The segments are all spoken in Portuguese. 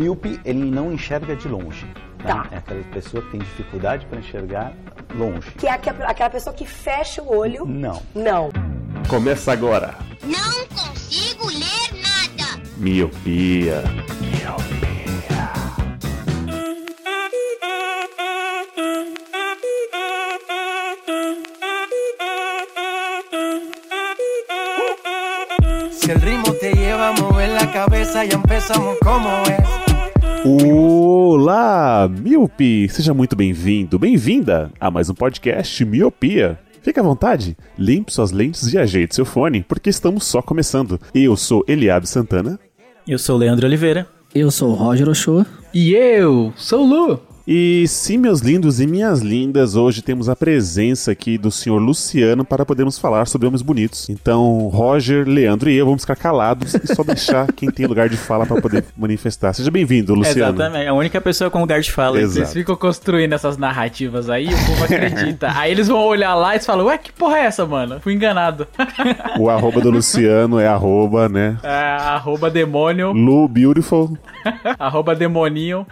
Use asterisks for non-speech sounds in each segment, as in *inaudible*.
míope, ele não enxerga de longe. né? Tá. É aquela pessoa que tem dificuldade para enxergar longe. Que é aque- aquela pessoa que fecha o olho. Não. Não. Começa agora. Não consigo ler nada. Miopia. Si el ritmo te lleva a mover la cabeza, ya empezamos como es. Olá, Miopi! Seja muito bem-vindo, bem-vinda a mais um podcast Miopia. Fique à vontade, limpe suas lentes e ajeite seu fone, porque estamos só começando. Eu sou Eliabe Santana Eu sou o Leandro Oliveira. Eu sou o Roger Ochoa. E eu sou o Lu. E sim, meus lindos e minhas lindas, hoje temos a presença aqui do senhor Luciano para podermos falar sobre homens bonitos. Então, Roger, Leandro e eu vamos ficar calados e só deixar *laughs* quem tem lugar de fala para poder manifestar. Seja bem-vindo, Luciano. Exatamente, a única pessoa com lugar de fala. Exato. Vocês ficam construindo essas narrativas aí, o povo acredita. *laughs* aí eles vão olhar lá e falam, ué, que porra é essa, mano? Fui enganado. O arroba do Luciano é arroba, né? É, arroba demônio, Lu Beautiful. *laughs* arroba demoninho.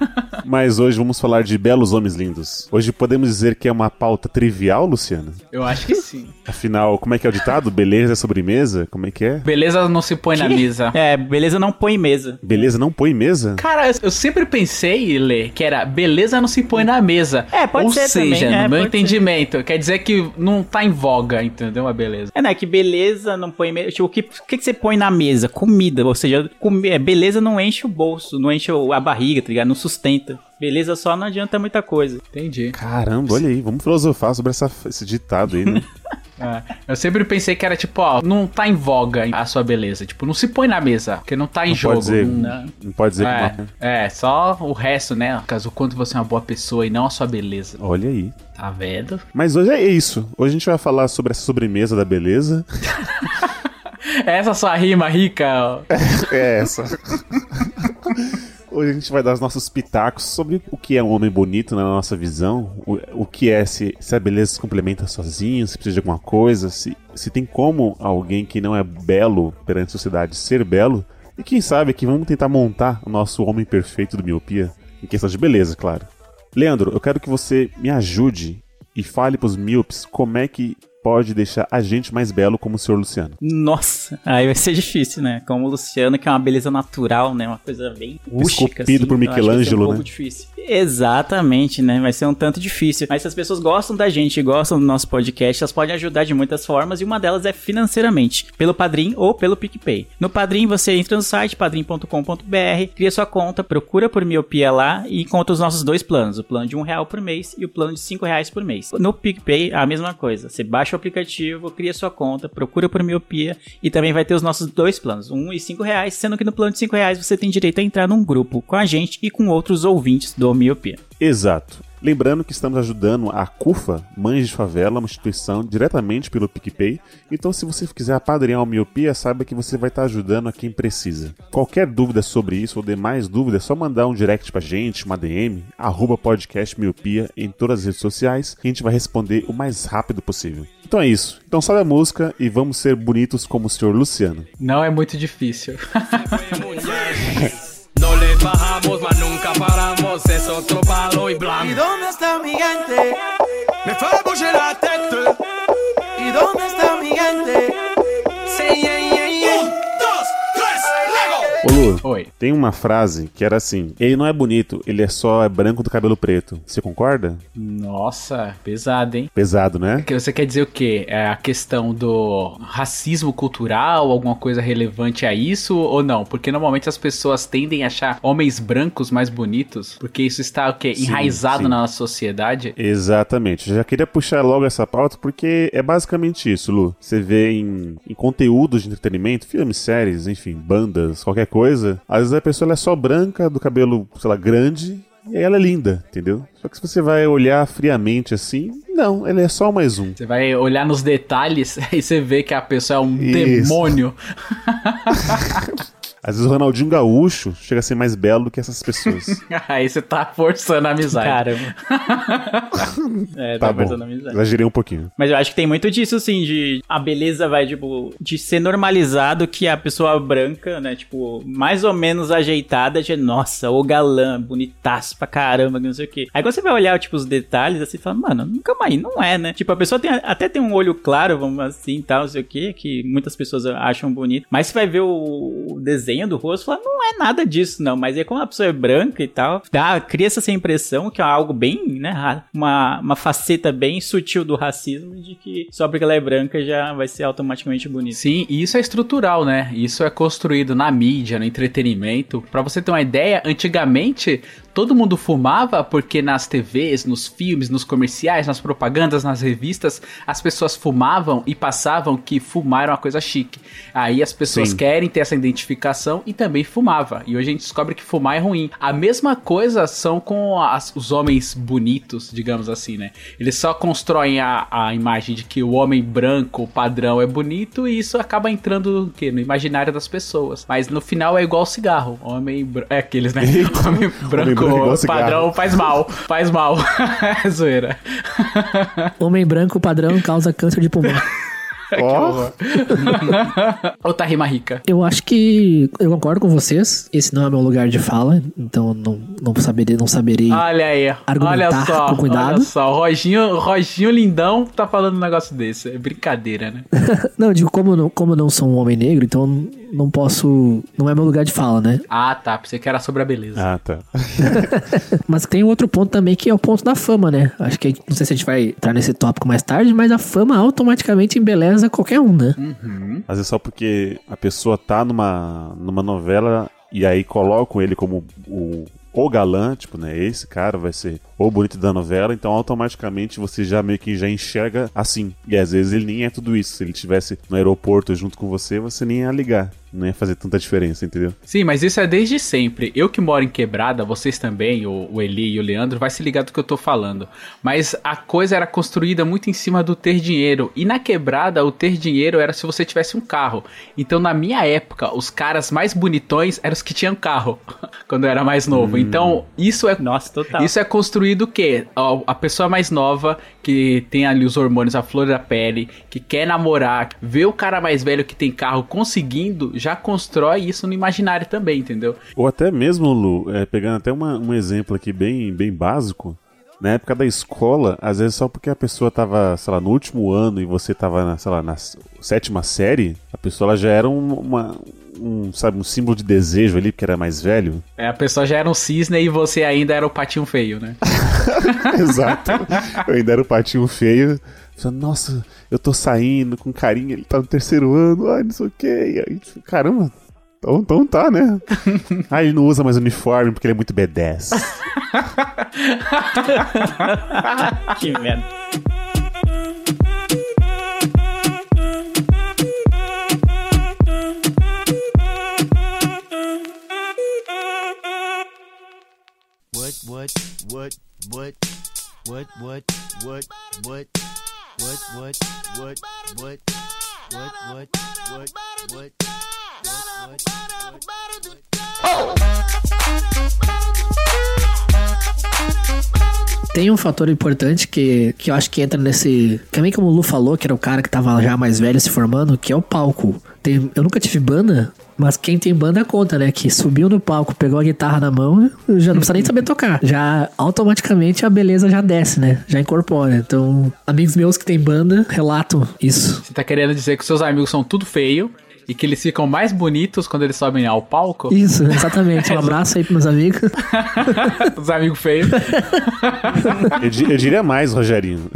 Mas hoje vamos falar de belos homens lindos. Hoje podemos dizer que é uma pauta trivial, Luciano? Eu acho que sim. Afinal, como é que é o ditado? Beleza é sobremesa? Como é que é? Beleza não se põe na mesa. É, beleza não põe mesa. Beleza não põe mesa? Cara, eu sempre pensei, Lê, que era beleza não se põe na mesa. É, pode Ou ser seja, também, é, no meu pode ser. entendimento, quer dizer que não tá em voga, entendeu? A beleza. É, né? Que beleza não põe mesa. Tipo, o que, o que, que você põe na mesa? Comida. Ou seja, comi- é, beleza não enche o bolso, não enche a barriga, tá ligado? Não sustenta. Beleza só não adianta muita coisa. Entendi. Caramba, olha aí, vamos filosofar sobre essa- esse ditado aí, né? *laughs* É, eu sempre pensei que era tipo, ó, não tá em voga a sua beleza. Tipo, não se põe na mesa, porque não tá em Não jogo. pode dizer, não- não pode dizer que É, não. é, só o resto, né? Caso o quanto você é uma boa pessoa e não a sua beleza. Olha aí. Tá vendo? Mas hoje é isso. Hoje a gente vai falar sobre essa sobremesa da beleza. *laughs* Essa sua rima rica. ó. *laughs* É essa. Hoje a gente vai dar os nossos pitacos sobre o que é um homem bonito na nossa visão, o, o que é se, se a beleza se complementa sozinho, se precisa de alguma coisa, se, se tem como alguém que não é belo perante a sociedade ser belo, e quem sabe aqui vamos tentar montar o nosso homem perfeito do miopia, em questão de beleza, claro. Leandro, eu quero que você me ajude e fale pros míopes como é que pode deixar a gente mais belo como o senhor Luciano. Nossa, aí vai ser difícil, né? Como o Luciano, que é uma beleza natural, né? Uma coisa bem rústica, Esculpido por vai ser Michelangelo, um pouco né? difícil. Exatamente, né? Vai ser um tanto difícil. Mas se as pessoas gostam da gente e gostam do nosso podcast, elas podem ajudar de muitas formas e uma delas é financeiramente, pelo Padrim ou pelo PicPay. No Padrim você entra no site padrim.com.br, cria sua conta, procura por miopia lá e encontra os nossos dois planos, o plano de um real por mês e o plano de cinco reais por mês. No PicPay a mesma coisa, você baixa o aplicativo, cria sua conta, procura por miopia e também vai ter os nossos dois planos, um e cinco reais, sendo que no plano de cinco reais você tem direito a entrar num grupo com a gente e com outros ouvintes do Miopia. Exato. Lembrando que estamos ajudando a CUFA, Mães de Favela, uma instituição diretamente pelo PicPay. Então, se você quiser apadrinhar o Miopia, saiba que você vai estar ajudando a quem precisa. Qualquer dúvida sobre isso ou demais dúvidas, é só mandar um direct pra gente, uma DM, arroba podcast Miopia em todas as redes sociais, que a gente vai responder o mais rápido possível. Então é isso. Então sobe a música e vamos ser bonitos como o senhor Luciano. Não é muito difícil. *laughs* *laughs* No le bajamos, mas nunca paramos. Es otro palo y blanco. ¿Y dónde está mi gente? Me fue a la tête. ¿Y dónde está mi gente? Oi. tem uma frase que era assim: ele não é bonito, ele é só é branco do cabelo preto. Você concorda? Nossa, pesado, hein? Pesado, né? Que Você quer dizer o quê? É a questão do racismo cultural, alguma coisa relevante a isso ou não? Porque normalmente as pessoas tendem a achar homens brancos mais bonitos, porque isso está o quê? Sim, Enraizado sim. na nossa sociedade. Exatamente. Eu já queria puxar logo essa pauta porque é basicamente isso, Lu. Você vê em, em conteúdos de entretenimento, filmes, séries, enfim, bandas, qualquer coisa. Às vezes a pessoa é só branca, do cabelo, sei lá, grande. E aí ela é linda, entendeu? Só que se você vai olhar friamente assim, não, ele é só mais um. Você vai olhar nos detalhes *laughs* e você vê que a pessoa é um Isso. demônio. *laughs* Às vezes o Ronaldinho Gaúcho chega a ser mais belo do que essas pessoas. *laughs* Aí você tá forçando a amizade. Caramba. *laughs* é, tá tá bom. forçando a amizade. Exagerei um pouquinho. Mas eu acho que tem muito disso, assim, de a beleza vai, tipo, de ser normalizado que a pessoa branca, né, tipo, mais ou menos ajeitada, de nossa, o galã, bonitaço pra caramba, que não sei o quê. Aí quando você vai olhar, tipo, os detalhes, assim, fala, mano, calma aí, não é, né? Tipo, a pessoa tem, até tem um olho claro, vamos assim, tal, não sei o quê, que muitas pessoas acham bonito. Mas você vai ver o, o desenho do rosto, fala, não é nada disso, não. Mas aí como a pessoa é branca e tal, dá, cria essa impressão que é algo bem, né, uma, uma faceta bem sutil do racismo, de que só porque ela é branca já vai ser automaticamente bonita. Sim, e isso é estrutural, né? Isso é construído na mídia, no entretenimento. Pra você ter uma ideia, antigamente todo mundo fumava porque nas TVs, nos filmes, nos comerciais, nas propagandas, nas revistas, as pessoas fumavam e passavam que fumar era uma coisa chique. Aí as pessoas Sim. querem ter essa identificação e também fumava. E hoje a gente descobre que fumar é ruim. A mesma coisa são com as- os homens bonitos, digamos assim, né? Eles só constroem a, a imagem de que o homem branco, o padrão, é bonito e isso acaba entrando o no imaginário das pessoas. Mas no final é igual cigarro. Homem branco. É aqueles, né? *laughs* Homem branco, branco igual cigarro. padrão faz mal. Faz mal. *laughs* é zoeira. Homem branco padrão causa câncer de pulmão. *laughs* Ó, Ou tá rima rica. Eu acho que eu concordo com vocês. Esse não é meu lugar de fala, então não, não saberei, não saberei. Olha aí. Argumentar Olha só. com cuidado. Olha só. O Roginho, Roginho Lindão tá falando um negócio desse. É brincadeira, né? *laughs* Não, eu digo como eu não, como eu não sou um homem negro, então não- posso, não é meu lugar de fala, né? Ah, tá. Pensei que era sobre a beleza. ah, tá. *laughs* *laughs* Mas tem outro ponto também que é o ponto da fama, né? Acho que não sei se a gente vai entrar nesse tópico mais tarde, mas a fama automaticamente embeleza qualquer um, né? Às vezes só porque a pessoa tá numa, numa novela e aí colocam ele como o, o galã, tipo, né? Esse cara vai ser o bonito da novela, então automaticamente você já meio que já enxerga assim. E às vezes ele nem é tudo isso. Se ele estivesse no aeroporto junto com você, você nem ia ligar. Não ia fazer tanta diferença, entendeu? Sim, mas isso é desde sempre. Eu que moro em quebrada, vocês também, o, o Eli e o Leandro, vai se ligar do que eu tô falando. Mas a coisa era construída muito em cima do ter dinheiro. E na quebrada, o ter dinheiro era se você tivesse um carro. Então, na minha época, os caras mais bonitões eram os que tinham carro. *laughs* quando eu era mais novo. Então, isso é Nossa, total. Isso é construído o quê? A- A pessoa mais nova, que tem ali os hormônios, a flor da pele, que quer namorar, vê o cara mais velho que tem carro conseguindo, já constrói isso no imaginário também, entendeu? Ou até mesmo, Lu, é, pegando até uma- um exemplo aqui bem, bem básico, na época da escola, às vezes só porque a pessoa tava, sei lá, no último ano e você tava, na, sei lá, na sétima série, a pessoa já era um, uma, um, sabe, um símbolo de desejo ali, porque era mais velho. É, a pessoa já era um cisne e você ainda era o patinho feio, né? *laughs* Exato. Eu ainda era o patinho feio. Falando, Nossa, eu tô saindo com carinho, ele tá no terceiro ano, ai, não sei o que. E aí, caramba, então, então tá, né? *laughs* ah, ele não usa mais uniforme porque ele é muito B10. *laughs* Que merda. What, what, what, what, what, what, what, what, what, what, what, what, what, what, what, what, Tem um fator importante que, que eu acho que entra nesse. Também como o Lu falou, que era o cara que tava já mais velho se formando, que é o palco. Tem, eu nunca tive banda, mas quem tem banda conta, né? Que subiu no palco, pegou a guitarra na mão, já não precisa nem saber tocar. Já automaticamente a beleza já desce, né? Já incorpora. Então, amigos meus que tem banda relatam isso. Você tá querendo dizer que seus amigos são tudo feio e que eles ficam mais bonitos quando eles sobem ao palco? Isso, exatamente. Um abraço aí pros meus amigos. *laughs* Os amigos feios. Eu, di- eu diria mais, Rogerinho.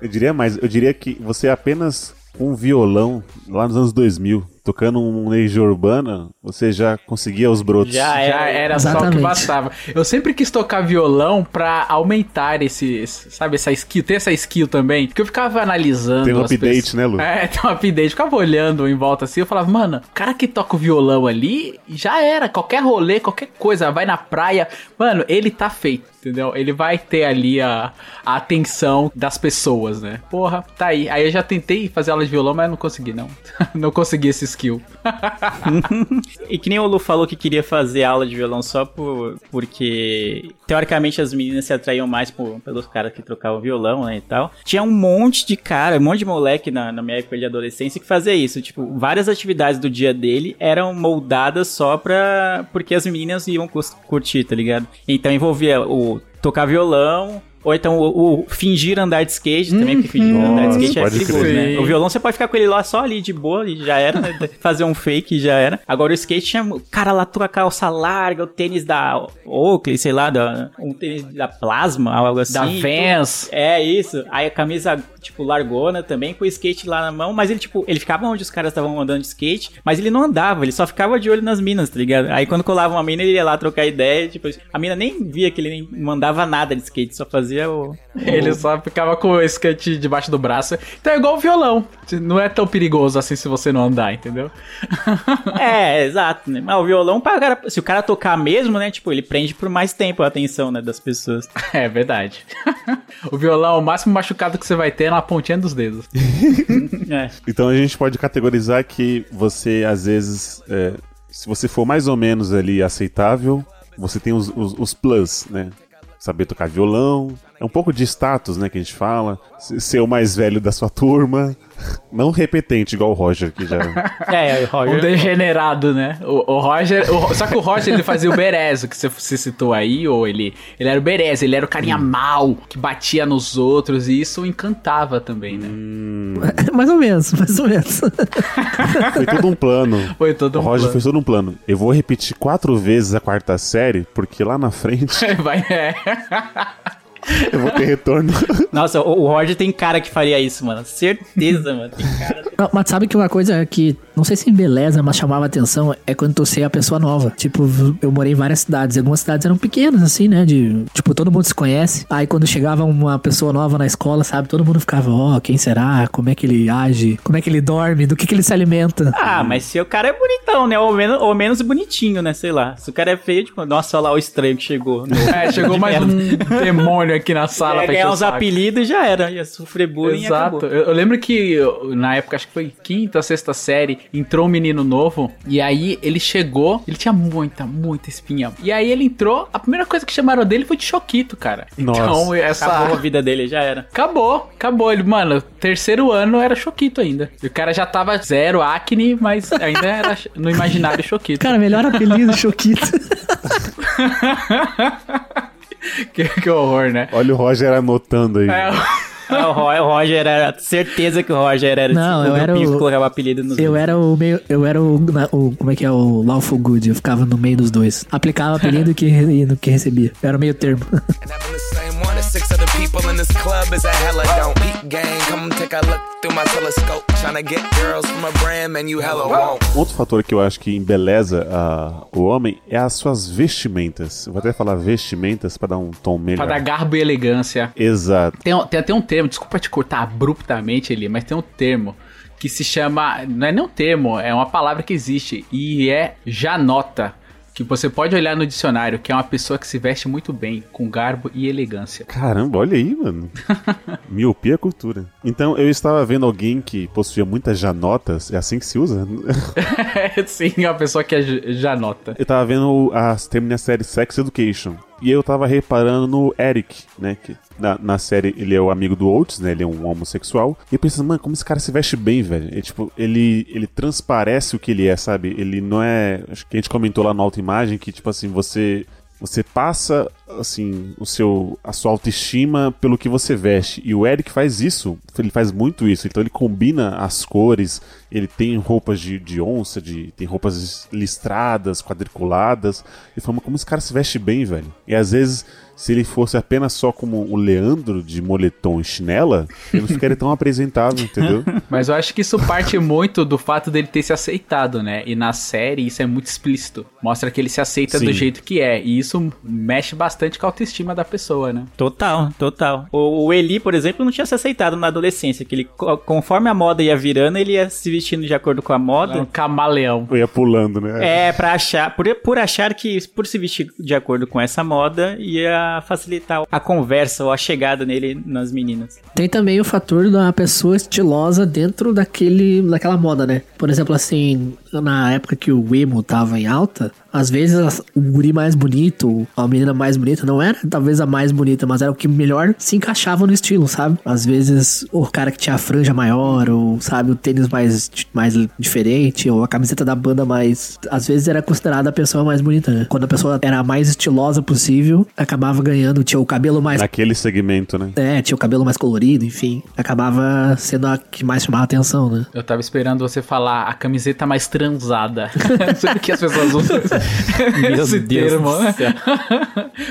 Eu diria mais. Eu diria que você apenas com um violão lá nos anos 2000, tocando um Legião Urbana, você já conseguia os brotos. Já Já era só o que Exatamente. bastava. Eu sempre quis tocar violão pra aumentar esses, sabe, essa skill, ter essa skill também. Porque eu ficava analisando. Tem um as update, pessoas- né, Lu? É, tem um update. Ficava olhando em volta assim, eu falava, mano, o cara que toca o violão ali, já era. Qualquer rolê, qualquer coisa, vai na praia. Mano, ele tá feito. Entendeu? Ele vai ter ali a, a atenção das pessoas, né? Porra, tá aí. Aí eu já tentei fazer aula de violão, mas não consegui, não. *laughs* não consegui esse skill. *laughs* E que nem o Lu falou que queria fazer aula de violão só por, porque, teoricamente, as meninas se atraíam mais por, pelos caras que trocavam violão, né, e tal. Tinha um monte de cara, um monte de moleque na, na minha época de adolescência que fazia isso. Tipo, várias atividades do dia dele eram moldadas só pra... porque as meninas iam curtir, tá ligado? Então envolvia o tocar violão... Ou então o, o fingir andar de skate também, porque fingir andar de Nossa, skate é pode perigoso, né? O violão você pode ficar com ele lá só ali de boa e já era, né? *laughs* Fazer um fake e já era. Agora o skate tinha o cara lá com a calça larga, o tênis da Oakley, sei lá, da, um tênis da Plasma, algo assim. Da Vans. É isso. Aí a camisa, tipo, largona também, com o skate lá na mão, mas ele, tipo, ele ficava onde os caras estavam andando de skate, mas ele não andava, ele só ficava de olho nas minas, tá ligado? Aí quando colava uma mina, ele ia lá trocar ideia, tipo, a mina nem via que ele nem mandava nada de skate, só fazia o. *laughs* Ele só ficava com o skate debaixo do braço. Então é igual o violão. Não é tão perigoso assim se você não andar, entendeu? *laughs* É, exato, né? Mas o violão, se o cara tocar mesmo, né? Tipo, ele prende por mais tempo a atenção, né, das pessoas. *laughs* É verdade. o violão, o máximo machucado que você vai ter é na pontinha dos dedos. É. Então a gente pode categorizar que você, às vezes, é, se você for mais ou menos ali aceitável, você tem os, os, os plus, né? Saber tocar violão. É um pouco de status, né, que a gente fala. Se- Ser o mais velho da sua turma. *laughs* Não repetente, igual o Roger, que já. *laughs* É, o Um Roger. degenerado, né? O, o Roger. o- só que o Roger ele fazia o Berezo, que você, citou aí, ou ele. Ele era o Berezo, ele era o carinha mal, que batia nos outros, e isso encantava também, né? *laughs* mais ou menos, mais ou menos. Foi todo um plano. Foi todo O um Roger plano. fez todo um plano. Eu vou repetir quatro vezes a quarta série, porque lá na frente Vai, é. Eu vou ter retorno. *laughs* Nossa, o, Roger tem cara que faria isso, mano. Certeza, mano. Tem cara. Mas sabe que uma coisa que, não sei se embeleza, mas chamava atenção, é quando tu ser a pessoa nova. Tipo, eu morei em várias cidades, algumas cidades eram pequenas, assim, né? De, tipo, todo mundo se conhece. Aí quando chegava uma pessoa nova na escola, sabe? Todo mundo ficava, ó, quem será? Como é que ele age? Como é que ele dorme? Do que que ele se alimenta? Ah, mas se o cara é bonitão, né? Ou menos, ou menos bonitinho, né? Sei lá. Se o cara é feio, tipo, nossa, olha lá o estranho que chegou. no- *laughs* É, chegou mais merda. um demônio aqui na sala Ia pra ganhar encher o uns saco. apelidos e já era. Ia sofrer bullying e Exato. acabou. Eu, eu lembro que eu, na época, acho que foi quinta, sexta série, entrou um menino novo. E aí ele chegou, ele tinha muita, muita espinha. E aí ele entrou, a primeira coisa que chamaram dele foi de Choquito, cara. Nossa. Então, essa. Acabou a vida dele, já era. Acabou, acabou. Ele, mano, terceiro ano era Choquito ainda. E o cara já tava zero acne, mas ainda era no imaginário Choquito. Cara, melhor apelido, Choquito. *laughs* que, que horror, né? Olha o Roger anotando aí. É, o, Ro- o Roger era. Certeza que o Roger era Não, eu era o- colocava apelido nos Eu era o meio. Eu era o, o- Como é que é? O Lawful Good. Eu ficava no meio dos dois. Aplicava apelido que, e no que recebia. Eu era o meio termo. People in this club is a hella don't eat gang. Come take a look through my telescope. Tryna get girls from a brand, man, you hella won't. Outro fator que eu acho que embeleza ah, o homem é as suas vestimentas. Eu vou até falar vestimentas pra dar um tom melhor. pra dar garbo e elegância. Exato. Tem, tem até um termo, desculpa te cortar abruptamente ali, mas tem um termo que se chama. Não é nem um termo, é uma palavra que existe. E é janota. Que você pode olhar no dicionário, que é uma pessoa que se veste muito bem, com garbo e elegância. Caramba, olha aí, mano. *laughs* Miopia é cultura. Então, eu estava vendo alguém que possuía muitas janotas. É assim que se usa? *laughs* Sim, é uma pessoa que é janota. Eu tava vendo a, terminei a série Sex Education. E eu tava reparando no Eric, né? Que na, na série ele é o amigo do Oates, né? Ele é um homossexual. E eu pensando, mano, como esse cara se veste bem, velho. Ele, tipo, ele, ele transparece o que ele é, sabe? Ele não é. Acho que a gente comentou lá na autoimagem que, tipo assim, você. Você passa, assim, o seu, a sua autoestima pelo que você veste. E o Eric faz isso, ele faz muito isso. Então ele combina as cores, ele tem roupas de, de onça, de, tem roupas listradas, quadriculadas. E fala, "Mas como esse cara se veste bem, velho. E às vezes, se ele fosse apenas só como o Leandro de moletom e chinela, ele não ficaria tão *laughs* apresentável, entendeu? Mas eu acho que isso parte muito do fato dele ter se aceitado, né? E na série isso é muito explícito. Mostra que ele se aceita Sim. do jeito que é. E isso mexe bastante com a autoestima da pessoa, né? Total, total. O, o Eli, por exemplo, não tinha se aceitado na adolescência, que ele, co- conforme a moda ia virando, ele ia se vestindo de acordo com a É um moda. camaleão. Eu ia pulando, né? É, pra achar, por, por achar que por se vestir de acordo com essa moda ia facilitar a conversa ou a chegada nele nas meninas. Tem também o fator da pessoa estilosa dentro daquele, daquela moda, né? Por exemplo, assim, na época que o emo tava em alta, às vezes o guri mais bonito, a menina mais bonita, não era talvez a mais bonita, mas era o que melhor se encaixava no estilo, sabe? Às vezes o cara que tinha a franja maior, ou sabe, o tênis mais, mais diferente, ou a camiseta da banda mais. Às vezes era considerada a pessoa mais bonita, né? Quando a pessoa era a mais estilosa possível, acabava ganhando, tinha o cabelo mais Naquele segmento, né? é, tinha o cabelo mais colorido, enfim. Acabava sendo a que mais chamava atenção, né? Eu tava esperando você falar a camiseta mais transada. *laughs* Não sei que as pessoas usam *laughs* esse Deus termo. céu.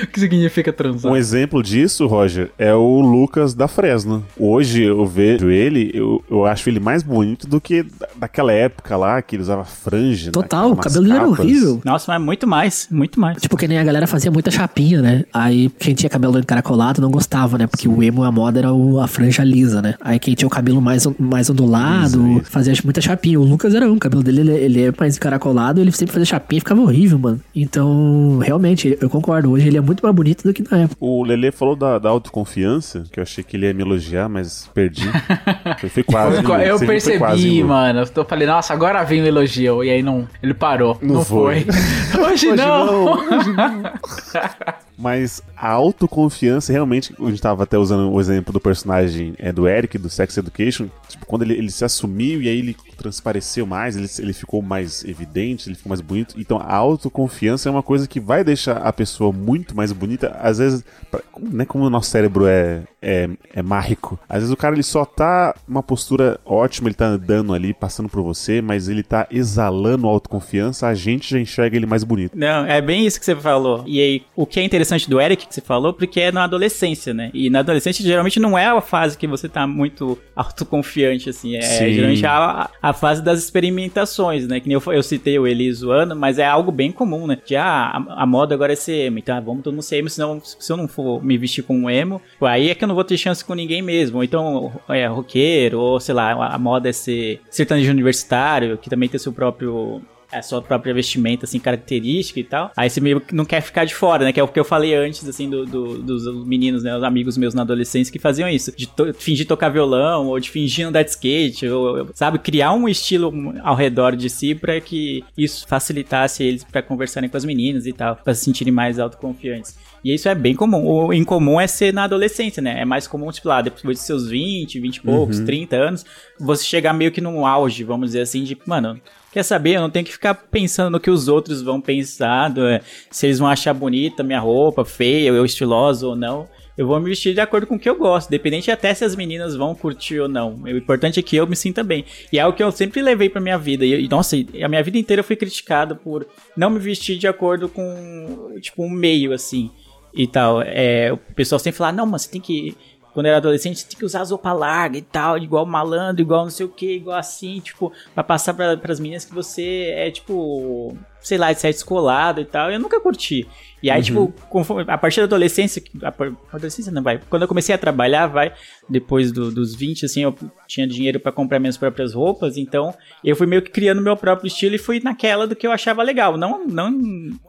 o *laughs* que significa transar? Um exemplo disso, Roger, é o Lucas da Fresno. Hoje eu vejo ele, eu, eu acho ele mais bonito do que da- daquela época lá, que ele usava franja. Total, o naquelas cabelo dele era horrível. Nossa, mas muito mais, muito mais. Tipo, que nem a galera fazia muita chapinha, né? Aí quem tinha cabelo encaracolado não gostava, né? Porque o emo, a moda era o- a franja lisa, né? Aí quem tinha o cabelo mais, mais ondulado, fazia muita chapinha. O Lucas era um, o cabelo dele ele, ele é mais encaracolado, ele sempre fazia chapinha e ficava horrível, mano. Então, realmente, eu concordo. Hoje ele é muito mais bonito do que na época. O Lele falou da, da autoconfiança, que eu achei que ele ia me elogiar, mas perdi. *laughs* eu fui quase. Eu, eu quase, percebi, Lu. mano. Eu falei, nossa, agora vem o elogio. E aí não, ele parou. Não, Não foi. foi. *laughs* Hoje, não. *laughs* Mas a autoconfiança, realmente, a gente tava até usando o exemplo do personagem é, do Eric, do Sex Education. Tipo, quando ele, ele se assumiu e aí ele transpareceu mais, ele, ele ficou mais evidente, ele ficou mais bonito. Então a autoconfiança é uma coisa que vai deixar a pessoa muito mais bonita. Às vezes, pra- né, como o nosso cérebro é, é, é mágico, às vezes o cara ele só tá uma postura ótima, ele tá andando ali, passando por você, mas ele tá exalando autoconfiança, a gente já enxerga ele mais bonito. Não, é bem isso que você falou. E aí, o que é interessante do Eric que você falou, porque é na adolescência, né? E na adolescência, geralmente, não é a fase que você tá muito *laughs* autoconfiante, assim. É Sim. geralmente a, a fase das experimentações, né? Que nem eu, eu citei o Eli zoando, mas é algo bem comum, né? De, ah, a, a moda agora é ser emo. Então, ah, vamos todo mundo ser emo, senão, se eu não for me vestir com um emo, aí é que eu não vou ter chance com ninguém mesmo. Então, é roqueiro, ou sei lá, a, moda é ser sertanejo universitário, que também tem seu próprio a sua própria vestimenta, assim, característica e tal. Aí você meio que não quer ficar de fora, né? Que é o que eu falei antes, assim, do, do- dos meninos, né? Os amigos meus na adolescência que faziam isso. De to- fingir tocar violão, ou de fingir andar de skate, ou, sabe? Criar um estilo ao redor de si pra que isso facilitasse eles pra conversarem com as meninas e tal. Pra se sentirem mais autoconfiantes. E isso é bem comum. O incomum é ser na adolescência, né? É mais comum, tipo, lá, depois dos seus 20, 20 e poucos, 30 anos, você chegar meio que num auge, vamos dizer assim, de, mano, Quer saber? Eu não tenho que ficar pensando no que os outros vão pensar, do- é, se eles vão achar bonita minha roupa, feia, eu estilosa ou não. Eu vou me vestir de acordo com o que eu gosto, dependente até se as meninas vão curtir ou não. O importante é que eu me sinta bem. E é o que eu sempre levei pra minha vida. E, nossa, a minha vida inteira eu fui criticado por não me vestir de acordo com, tipo, um meio, assim, e tal. É, o pessoal sempre fala, não, mas você tem que quando era adolescente, você tem que usar as roupas largas e tal, igual malandro, igual não sei o que, igual assim, tipo, pra passar pra, pras meninas que você é, tipo, sei lá, de ser descolado e tal. Eu nunca curti. E aí, tipo, conforme- a partir da adolescência, a adolescência não vai. Quando eu comecei a trabalhar, vai, depois do- dos 20, assim, eu tinha dinheiro pra comprar minhas próprias roupas, então eu fui meio que criando meu próprio estilo e fui naquela do que eu achava legal. Não, não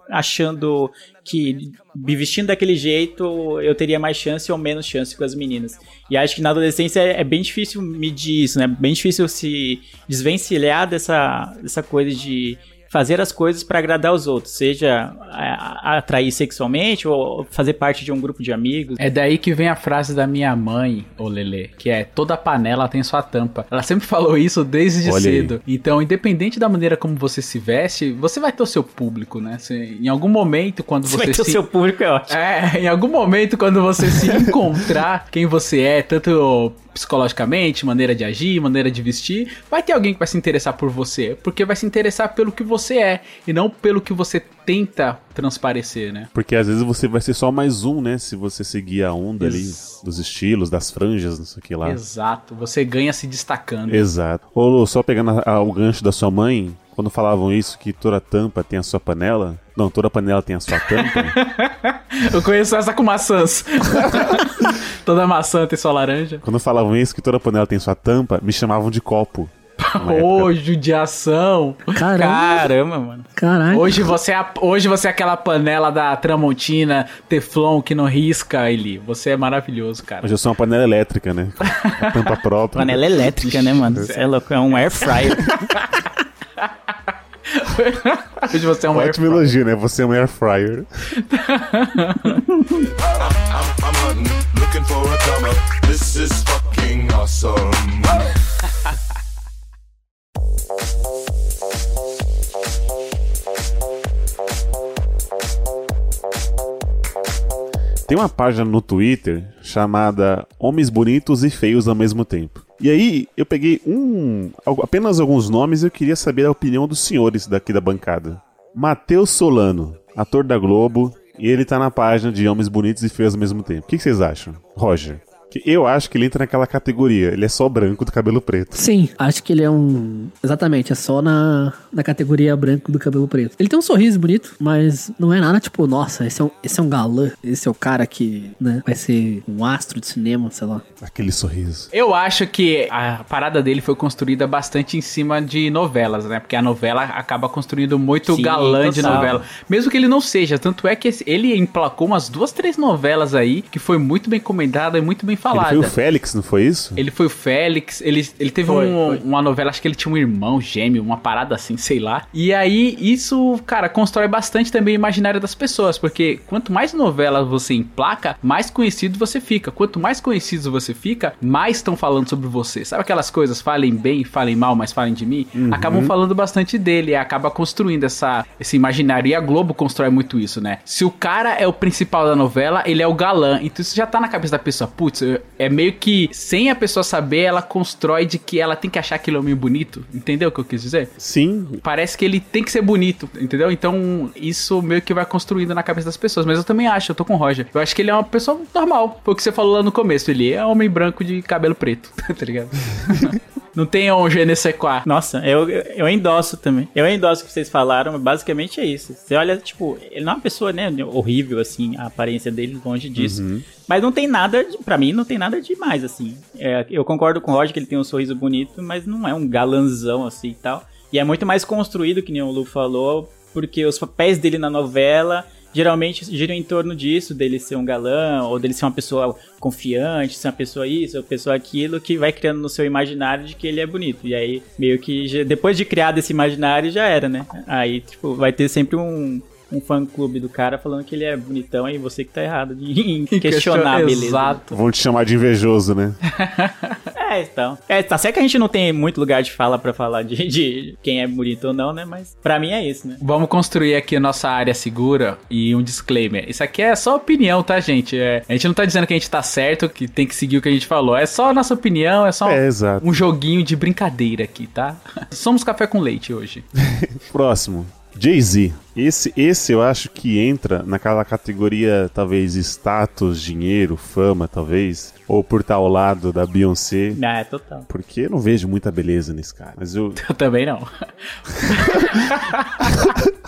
achando que me vestindo daquele jeito eu teria mais chance ou menos chance com as meninas. E acho que na adolescência é, é bem difícil medir isso, né? Bem difícil se desvencilhar dessa, dessa coisa de fazer as coisas para agradar os outros, seja a- a- atrair sexualmente ou fazer parte de um grupo de amigos. É daí que vem a frase da minha mãe, ô Lelê, que é toda panela tem sua tampa. Ela sempre *laughs* falou isso desde Olha aí. cedo. Então, independente da maneira como você se veste, você vai ter o seu público, né? Você- em algum momento, quando Você você, vai ter o se... seu público, é ótimo. É, em algum momento, quando você se *laughs* encontrar quem você é, tanto psicologicamente, maneira de agir, maneira de vestir, vai ter alguém que vai se interessar por você, porque vai se interessar pelo que você é e não pelo que você tenta transparecer, né? Porque às vezes você vai ser só mais um, né? Se você seguir a onda ali Ex- dos estilos, das franjas, não sei o que lá. Exato, você ganha se destacando. Exato. Ô, Lu, só pegando a- a- o gancho da sua mãe, quando falavam isso, que toda tampa tem a sua panela. Não, toda panela tem a sua tampa. *laughs* Eu conheço essa com maçãs. *laughs* Toda maçã tem sua laranja. quando falavam isso, que toda panela tem sua tampa, me chamavam de copo. Ô, judiação. Caramba. Caramba, mano. Caralho. Hoje você, é hoje você é aquela panela da Tramontina Teflon que não risca, Eli. Você é maravilhoso, cara. Hoje eu sou uma panela elétrica, né? Com tampa própria. Panela elétrica, né, mano? Você é louco, é um air fryer. *laughs* Hoje você é um air Ótimo elogio, né? Você é um air fryer. I'm, I'm hunting, looking for a come up. This is fucking awesome. Tem uma página no Twitter chamada Homens Bonitos e Feios ao mesmo tempo. E aí eu peguei um, apenas alguns nomes e eu queria saber a opinião dos senhores daqui da bancada. Matheus Solano, ator da Globo, e ele tá na página de Homens Bonitos e Feios ao mesmo tempo. O que que vocês acham? Roger. Que eu acho que ele entra naquela categoria. Ele é só branco do cabelo preto. Sim, acho que ele é um. Exatamente, é só na, na categoria branco do cabelo preto. Ele tem um sorriso bonito, mas não é nada tipo, nossa, esse é um, esse é um galã, esse é o cara que, né, vai ser um astro de cinema, sei lá. Aquele sorriso. Eu acho que a parada dele foi construída bastante em cima de novelas, né? Porque a novela acaba construindo muito Sim, galã de total. novela. Mesmo que ele não seja. Tanto é que ele emplacou umas duas, três novelas aí que foi muito bem comentada e muito bem Ele falada. foi o Félix, não foi isso? Ele foi o Félix, ele, ele teve Foi, um- foi. uma novela, acho que ele tinha um irmão gêmeo, uma parada assim, sei lá. E aí, isso, cara, constrói bastante também o imaginário das pessoas, porque quanto mais novelas você emplaca, mais conhecido você fica. Quanto mais conhecido você fica, mais estão falando sobre você. Sabe aquelas coisas, falem bem, falem mal, mas falem de mim? Acabam falando bastante dele, e acaba construindo essa, esse imaginário. E a Globo constrói muito isso, né? Se o cara é o principal da novela, ele é o galã. Então isso já tá na cabeça da pessoa. Putz, é meio que, sem a pessoa saber, ela constrói de que ela tem que achar aquele homem bonito. Entendeu o que eu quis dizer? Sim, Parece que ele tem que ser bonito, entendeu? Então, isso meio que vai construindo na cabeça das pessoas. Mas eu também acho, eu tô com o Roger. Eu acho que ele é uma pessoa normal. Foi o que você falou lá no começo. Ele é homem branco de cabelo preto, *laughs* tá ligado? *laughs* Não tem um je ne sais quoi. Nossa, eu, eu, endosso também. Eu endosso o que vocês falaram, mas basicamente é isso. Você olha, tipo, ele não é uma pessoa, né, horrível, assim, a aparência dele, longe disso. Mas não tem nada, pra mim, não tem nada demais, assim. É, eu concordo com o Roger que ele tem um sorriso bonito, mas não é um galanzão, assim, e tal. E é muito mais construído, que nem o Lu falou, porque os papéis dele na novela geralmente giram em torno disso, dele ser um galã, ou dele ser uma pessoa confiante, ser uma pessoa isso, uma pessoa aquilo, que vai criando no seu imaginário de que ele é bonito. E aí, meio que depois de criado esse imaginário, já era, né? Aí, tipo, vai ter sempre um, um fã-clube do cara falando que ele é bonitão e você que tá errado de *laughs* questionar a beleza. Exato. vão te chamar de invejoso, né? *laughs* É, então. É, tá certo que a gente não tem muito lugar de fala pra falar de, de quem é bonito ou não, né? Mas pra mim é isso, né? Vamos construir aqui a nossa área segura e um disclaimer. Isso aqui é só opinião, tá, gente? É, a gente não tá dizendo que a gente tá certo, que tem que seguir o que a gente falou. É só a nossa opinião, é só É, exato. um joguinho de brincadeira aqui, tá? *laughs* Somos café com leite hoje. Próximo. Jay-Z. Esse, esse eu acho que entra naquela categoria, talvez, status, dinheiro, fama, talvez. Ou por estar ao lado da Beyoncé. Ah, é total. Porque eu não vejo muita beleza nesse cara. Mas eu. *laughs* Eu também não. *laughs*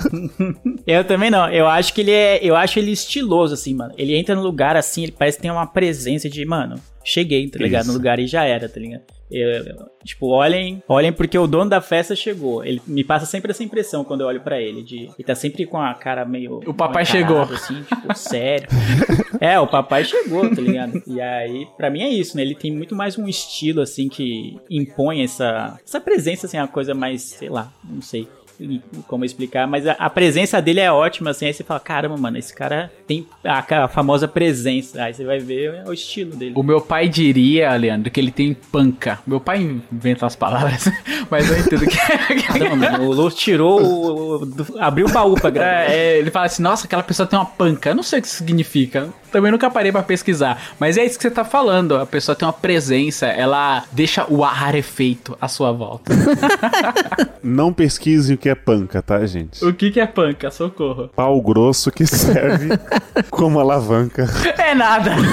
Eu também não. Eu acho que ele é. Eu acho ele estiloso, assim, mano. Ele entra no lugar assim, ele parece que tem uma presença de, mano, cheguei, tá ligado? Isso. No lugar e já era, tá ligado? Eu- eu- tipo, olhem, olhem porque o dono da festa chegou. Ele me passa sempre essa impressão quando eu olho pra ele. De, ele tá sempre com a cara meio. O papai chegou. Assim, tipo, sério. é, o papai chegou, tá ligado? E aí, pra mim é isso, né? Ele tem muito mais um estilo, assim, que impõe essa, essa presença, assim, uma coisa mais, sei lá, não sei como explicar, mas a, a presença dele é ótima, assim, aí você fala, caramba, mano, esse cara tem a, a famosa presença, aí você vai ver é o estilo dele. O meu pai diria, Leandro, que ele tem panca. Meu pai inventa as palavras, *laughs* mas eu entendo que. Caramba, mano, o Lu tirou, o, o- do- abriu o baú pra gravar. É, é, ele fala assim, nossa, aquela pessoa tem uma panca. Eu não sei o que isso significa. Também nunca parei pra pesquisar. Mas é isso que você tá falando. A pessoa tem uma presença, ela deixa o ar rarefeito à sua volta. *laughs* Não pesquisem o que é panca, tá, gente? o que, que é panca? Socorro. Pau grosso que serve *laughs* como alavanca. É nada. *laughs*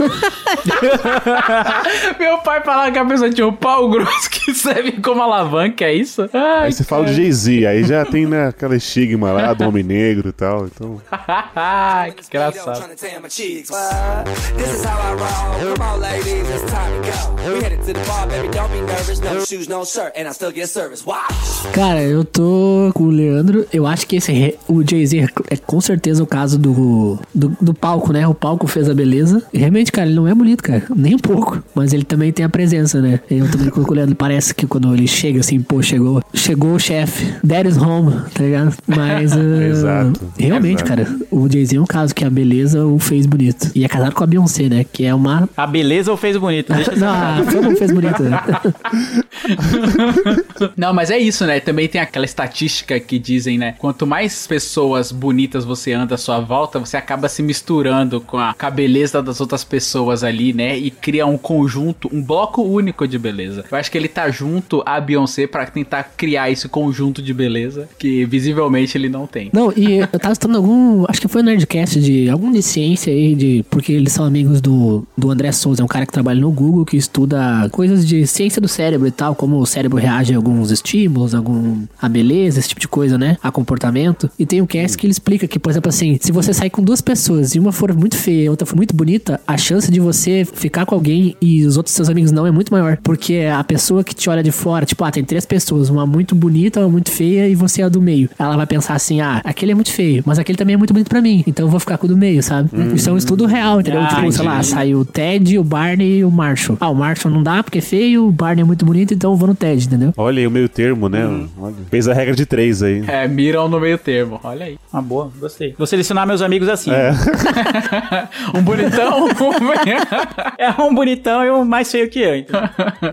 Meu pai falava que a pessoa tinha um pau grosso que serve como alavanca, é isso? Ai, Aí você fala de Jay-Z, aí já tem né, aquela estigma lá do homem negro e tal. Então, *laughs* que engraçado. Trying to tan my cheeks. What? This is how I roll. Come on, ladies, it's time to go. We headed to the bar, baby. Don't be nervous. No shoes, no shirt, and I still get service. Watch. Cara, eu tô com o Leandro. Eu acho que esse o Jay-Z é com certeza o caso do, do, do palco, né? O palco fez a beleza. E realmente, cara, ele não é bonito, cara. Nem um pouco. Mas ele também tem a presença, né? Eu também com o Leandro. Parece que quando ele chega assim, pô, chegou, chegou o chefe. That is home, tá ligado? Mas. *laughs* ah, Exato. Realmente, Exato. cara, o Jay-Z é um caso que a beleza o fez bonito. E é casado com a Beyoncé, né? Que é uma. A beleza ou fez bonito? Deixa Não, a fama fez bonito. né? *laughs* *laughs* Não, mas é isso, né? Também tem aquela estatística que dizem, né? Quanto mais pessoas bonitas você anda à sua volta, você acaba se misturando com a, beleza das outras pessoas ali, né? E cria um conjunto, um bloco único de beleza. Eu acho que ele tá junto à Beyoncé pra tentar criar esse conjunto de beleza que visivelmente ele não tem. Não, e eu tava estudando algum. Acho que foi no Nerdcast de algum de ciência aí, de. Porque eles são amigos do, do André Souza, é um cara que trabalha no Google, que estuda coisas de ciência do cérebro e tal, como o cérebro reage a alguns estímulos, algum. a beleza, esse tipo de coisa, né? A comportamento. E tem um cast que ele explica que, por exemplo, assim, se você sair com duas pessoas e uma for muito feia e outra for muito bonita, a chance de você ficar com alguém e os outros seus amigos não é muito maior. Porque a pessoa que te olha de fora, tipo, ah, tem três pessoas, uma muito bonita, uma muito feia e você é a do meio. Ela vai pensar assim, ah, aquele é muito feio, mas aquele também é muito bonito pra mim, então eu vou ficar com o do meio, sabe? Isso é um estudo real, entendeu? Ah, tipo, sei lá, saiu o Ted, o Barney e o Marshall. Ah, o Marshall não dá porque é feio, o Barney é muito bonito, então eu vou no Ted, entendeu? olha aí o meio termo, né? Olha, fez a regra de três aí. É, miram no meio termo, olha aí. Uma boa, gostei. Vou selecionar meus amigos assim. É. *laughs* Um bonitão, um... *laughs* É um bonitão e um mais feio que eu, então.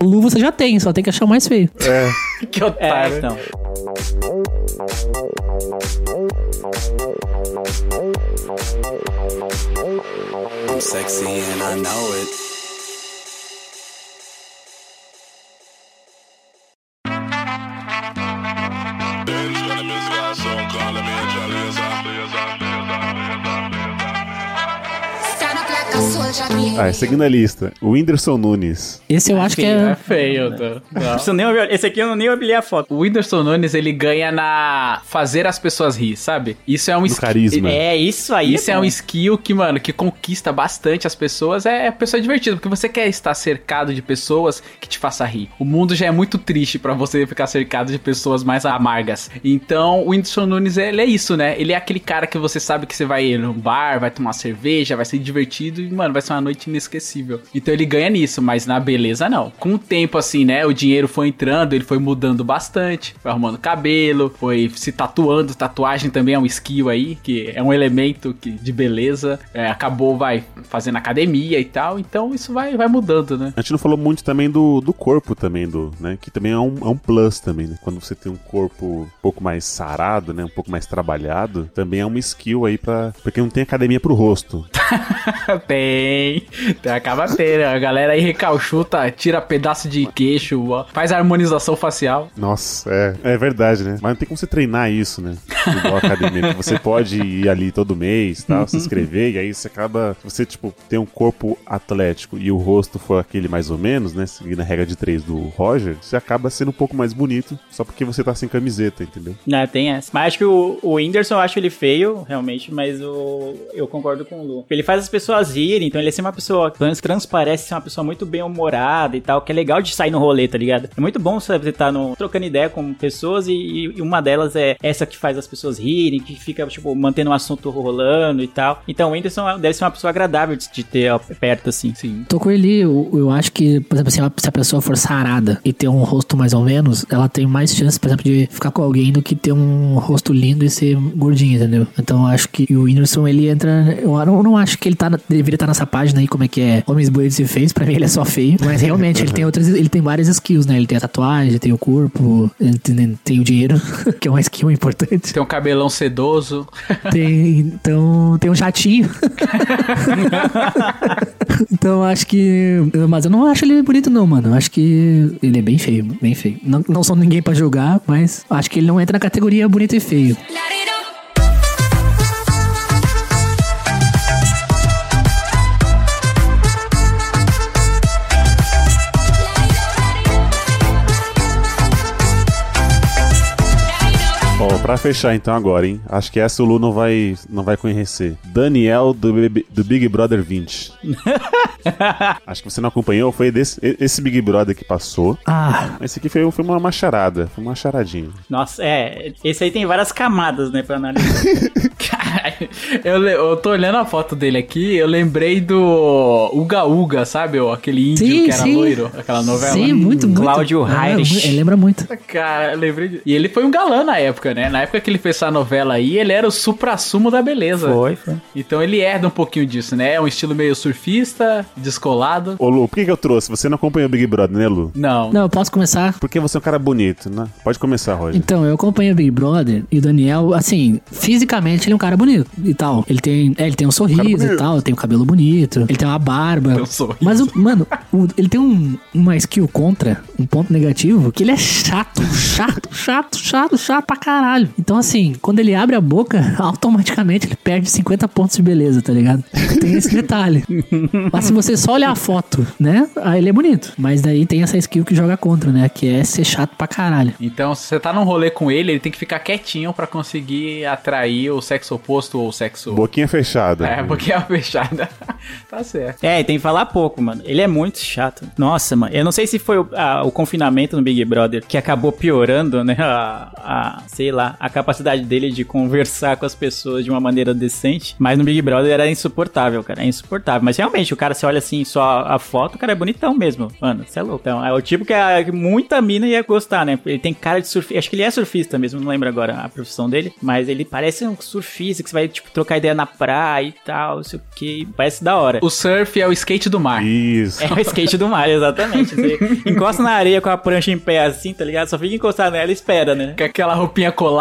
O *laughs* Lu você já tem, só tem que achar o mais feio. que É, otário. então. I'm sexy and I know it. Ah, seguindo a lista, o Whindersson Nunes. Esse eu acho que É é. feio, tá? Não. Preciso nem olhar- Esse aqui eu nem olhei a foto. O Whindersson Nunes, ele ganha na fazer as pessoas rir, sabe? Isso é um skill- carisma. É, isso aí. Isso é bom. um skill que, mano, que conquista bastante as pessoas. É, é pessoa divertida, porque você quer estar cercado de pessoas que te façam rir. O mundo já é muito triste pra você ficar cercado de pessoas mais amargas. Então, o Whindersson Nunes, ele é isso, né? Ele é aquele cara que você sabe que você vai ir num bar, vai tomar cerveja, vai ser divertido e, mano, vai ser uma noite inesquecível. Então ele ganha nisso, mas na beleza não. Com o tempo, assim, né? O dinheiro foi entrando, ele foi mudando bastante, foi arrumando cabelo, foi se tatuando. Tatuagem também é um skill aí, que é um elemento que, de beleza. É, acabou, vai fazendo academia e tal. Então isso vai, vai mudando, né? A gente não falou muito também do, do corpo também, do, né? Que também é um, é um plus também, né? Quando você tem um corpo um pouco mais sarado, né? Um pouco mais trabalhado, também é uma skill aí pra... Porque não tem academia pro rosto. *laughs* tem, tem, acaba tendo. A galera aí recalchuta, tira pedaço de queixo, ó, faz harmonização facial. Nossa, é, é verdade, né? Mas não tem como você treinar isso, né? Igual a academia. Você pode ir ali todo mês, tal, se inscrever, e aí você acaba. Você, tipo, tem um corpo atlético e o rosto for aquele mais ou menos, né? Seguindo a regra de três do Roger, você acaba sendo um pouco mais bonito só porque você tá sem camiseta, entendeu? Não, tem essa. Mas acho que o, o Whindersson eu acho ele feio, realmente, mas o, eu concordo com o Lu. Ele faz as pessoas rirem, então ele é sempre uma pessoa, trans- transparece ser uma pessoa muito bem humorada e tal, que é legal de sair no rolê, tá ligado? É muito bom você estar no, trocando ideia com pessoas e, e uma delas é essa que faz as pessoas rirem, que fica, tipo, mantendo o assunto rolando e tal. Então o Whindersson deve ser uma pessoa agradável de, de ter perto, assim. Sim. Tô com ele, eu, eu acho que, por exemplo, se a, pessoa for sarada e ter um rosto mais ou menos, ela tem mais chance, por exemplo, de ficar com alguém do que ter um rosto lindo e ser gordinho, entendeu? Então eu acho que o Whindersson, ele entra. Eu não, não acho que ele tá, deveria estar nessa página aí, como é que é Homens Bonitos e Feios. Pra mim ele é só feio. Mas realmente ele tem outras. Ele tem várias skills, né? Ele tem a tatuagem, tem o corpo, ele tem, tem o dinheiro, *laughs* que é uma skill importante. Tem um cabelão sedoso. Tem, então, tem um jatinho. *laughs* então, acho que. Mas eu não acho ele bonito, não, mano. Eu acho que ele é bem feio, bem feio. Não, não sou ninguém pra julgar, mas acho que ele não entra na categoria bonito e feio. Let Pra fechar então agora, hein? Acho que essa o Lu não vai, não vai conhecer. Daniel do, Big- do Big Brother 20. *laughs* Acho que você não acompanhou, foi desse, esse Big Brother que passou. Ah, Esse aqui foi, foi uma, uma charada, foi uma charadinha. Nossa, é. Esse aí tem várias camadas, né, pra analisar. *laughs* Caralho, eu, eu tô olhando a foto dele aqui, eu lembrei do Uga Uga, sabe? o- Aquele índio sim, que era sim. loiro, aquela novela. Sim, muito, muito. Cláudio Ah, Ele lembra muito. Cara, eu lembrei de... E ele foi um galã na época, né? Na época que ele fez essa novela aí, ele era o supra-sumo da beleza. Foi, foi. Então ele herda um pouquinho disso, né? É um estilo meio surfista, descolado. Ô Lu, por que, que eu trouxe? Você não acompanhou o Big Brother, né, Lu? Não. Não, eu posso começar? Porque você é um cara bonito, né? Pode começar, Roger. Então, eu acompanho o Big Brother e o Daniel, assim, fisicamente ele é um cara bonito e tal. Ele tem, é, ele tem um sorriso bonito. e tal, tem um cabelo bonito, ele tem uma barba. Tem um sorriso. Mas, o, mano, o- ele tem um, uma skill contra, um ponto negativo, que ele é chato, chato, chato, chato, chato pra caralho. Então, assim, quando ele abre a boca, *laughs* automaticamente ele perde 50 pontos de beleza, tá ligado? Tem esse detalhe. Mas se você só olhar a foto, né? Aí ele é bonito. Mas daí tem essa skill que joga contra, né? Que é ser chato pra caralho. Então, se você tá num rolê com ele, ele tem que ficar quietinho pra conseguir atrair o sexo oposto ou o sexo. Boquinha fechada. É, boquinha *laughs* fechada. *laughs* tá certo. É, e tem que falar pouco, mano. Ele é muito chato. Nossa, mano. Eu não sei se foi o, a- o confinamento no Big Brother que acabou piorando, né? A, a- sei lá, a capacidade dele de conversar com as pessoas de uma maneira decente. Mas no Big Brother era insuportável, cara. É insuportável. Mas realmente, o cara, você olha assim, só a foto, o cara é bonitão mesmo. Mano, você é louco. Então, é o tipo que, a- que muita mina ia gostar, né? Ele tem cara de surfista. Acho que ele é surfista mesmo, não lembro agora a profissão dele. Mas ele parece um surfista que você vai, tipo, trocar ideia na praia e tal, não sei o que. Parece da hora. O surf é o skate do mar. Isso. É o skate do mar, exatamente. Você *laughs* encosta na areia com a prancha em pé assim, tá ligado? Só fica encostado nela e espera, né? Com aquela roupinha colada.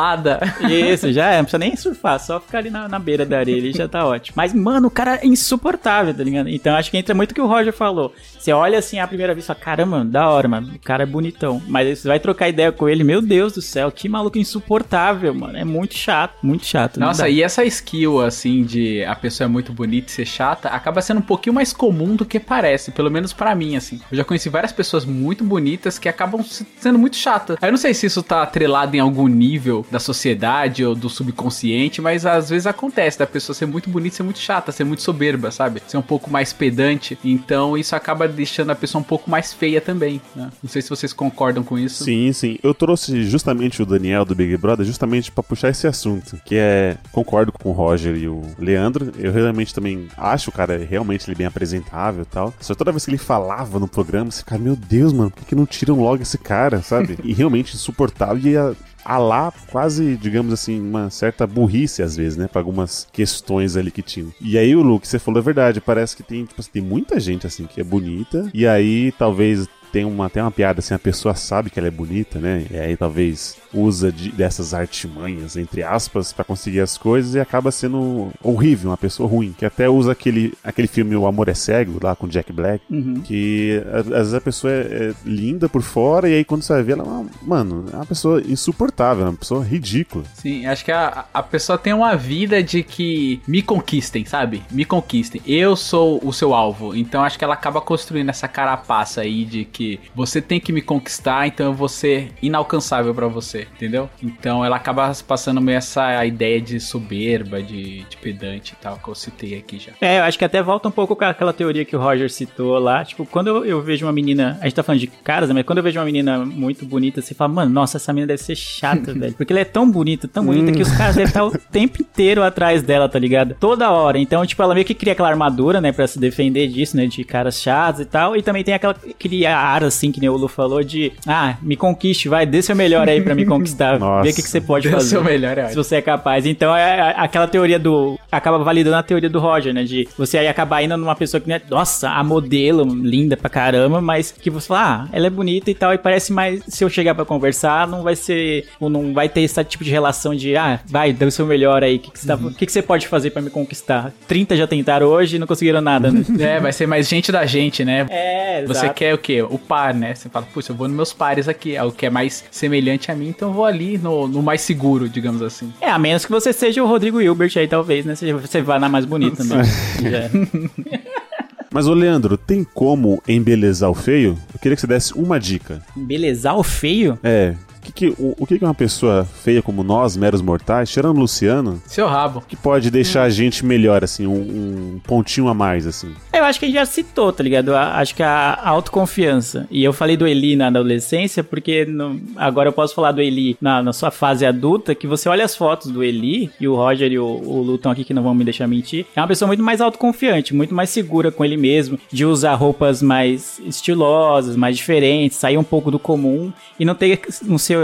Isso, já é, não precisa nem surfar, só ficar ali na, na beira da areia ali já tá ótimo. Mas, mano, o cara é insuportável, tá ligado? Então acho que entra muito o que o Roger falou. Você olha assim à primeira e fala, caramba, mano, da hora, mano, o cara é bonitão. Mas aí você vai trocar ideia com ele, meu Deus do céu, que maluco insuportável, mano. É muito chato, muito chato. Nossa, e essa skill, assim, de a pessoa é muito bonita e ser chata, acaba sendo um pouquinho mais comum do que parece, pelo menos pra mim, assim. Eu já conheci várias pessoas muito bonitas que acabam se- sendo muito chatas. Aí eu não sei se isso tá atrelado em algum nível da sociedade ou do subconsciente, mas às vezes acontece da pessoa ser muito bonita ser muito chata, ser muito soberba, sabe? Ser um pouco mais pedante. Então isso acaba deixando a pessoa um pouco mais feia também, né? Não sei se vocês concordam com isso. Sim, sim. Eu trouxe justamente o Daniel do Big Brother justamente pra puxar esse assunto, que é concordo com o Roger e o Leandro. Eu realmente também acho o cara realmente ele bem apresentável e tal. Só toda vez que ele falava no programa, você fica, meu Deus, mano, por que, que não tiram logo esse cara, sabe? *laughs* E realmente insuportável e a, a lá quase, digamos assim, uma certa burrice às vezes, né? Pra algumas questões ali que tinham. E aí o Luke, você falou a verdade, parece que tem, tipo, assim, tem muita gente assim que é bonita, e aí talvez tem uma, até uma piada assim, a pessoa sabe que ela é bonita, né? E aí talvez usa de- dessas artimanhas, entre aspas, pra conseguir as coisas e acaba sendo horrível, uma pessoa ruim. Que até usa aquele, aquele filme O Amor é Cego, lá com Jack Black, que a- às vezes a pessoa é, é linda por fora e aí quando você vai ver ela, é mano, é uma pessoa insuportável, é uma pessoa ridícula. Sim, acho que a, a pessoa tem uma vida de que me conquistem, sabe? Me conquistem. Eu sou o seu alvo. Então acho que ela acaba construindo essa carapaça aí de que você tem que me conquistar, então eu vou ser inalcançável pra você, entendeu? Então ela acaba passando meio essa ideia de soberba, de, de pedante e tal, que eu citei aqui já. É, eu acho que até volta um pouco com aquela teoria que o Roger citou lá. Tipo, quando eu, eu vejo uma menina. A gente tá falando de caras, né? Mas quando eu vejo uma menina muito bonita, você fala, mano, nossa, essa menina deve ser chata, *laughs* velho. Porque ela é tão bonita, tão bonita, que os caras devem estar o *laughs* tempo inteiro atrás dela, tá ligado? Toda hora. Então, tipo, ela meio que cria aquela armadura, né? Pra se defender disso, né? De caras chatos e tal. E também tem aquela. Cria ar, assim, que nem o Lu falou, de. Ah, me conquiste, vai, dê seu melhor aí pra me *laughs* conquistar. Nossa. Vê o que, que você pode fazer. seu melhor, é Se você é capaz. Então é a- aquela teoria do. Acaba validando a teoria do Roger, né? De você aí acabar indo numa pessoa que não é. Nossa, a modelo, linda pra caramba, mas que você fala, ah, ela é bonita e tal, e parece mais. Se eu chegar pra conversar, não vai ser. ou Não vai ter esse tipo de relação de, ah, vai, dê o seu melhor aí. O que, que, você, tá- o que, que você pode fazer pra me conquistar? 30 já tentaram hoje e não conseguiram nada, né? *laughs* É, vai ser mais gente da gente, né? é, Você exato. quer o quê? O par, né? Você fala, puxa, eu vou nos meus pares aqui, é o que é mais semelhante a mim, então eu vou ali no, no mais seguro, digamos assim. É, a menos que você seja o Rodrigo Hilbert aí, talvez, né? Você, você vá na mais bonita, né? *laughs* *laughs* Mas, ô Leandro, tem como embelezar o feio? Eu queria que você desse uma dica. Belezar o feio? É. O que, que, o, o que que uma pessoa feia como nós, meros mortais, tirando o Luciano, Seu rabo. que pode deixar a gente melhor, assim, um, um pontinho a mais, assim? Eu acho que a gente já citou, tá ligado? A- acho que a autoconfiança. E eu falei do Eli na adolescência, porque no- agora eu posso falar do Eli na, na sua fase adulta, que você olha as fotos do Eli, e o Roger e o, o aqui que não vão me deixar mentir. É uma pessoa muito mais autoconfiante, muito mais segura com ele mesmo, de usar roupas mais estilosas, mais diferentes, sair um pouco do comum e não ter não ser,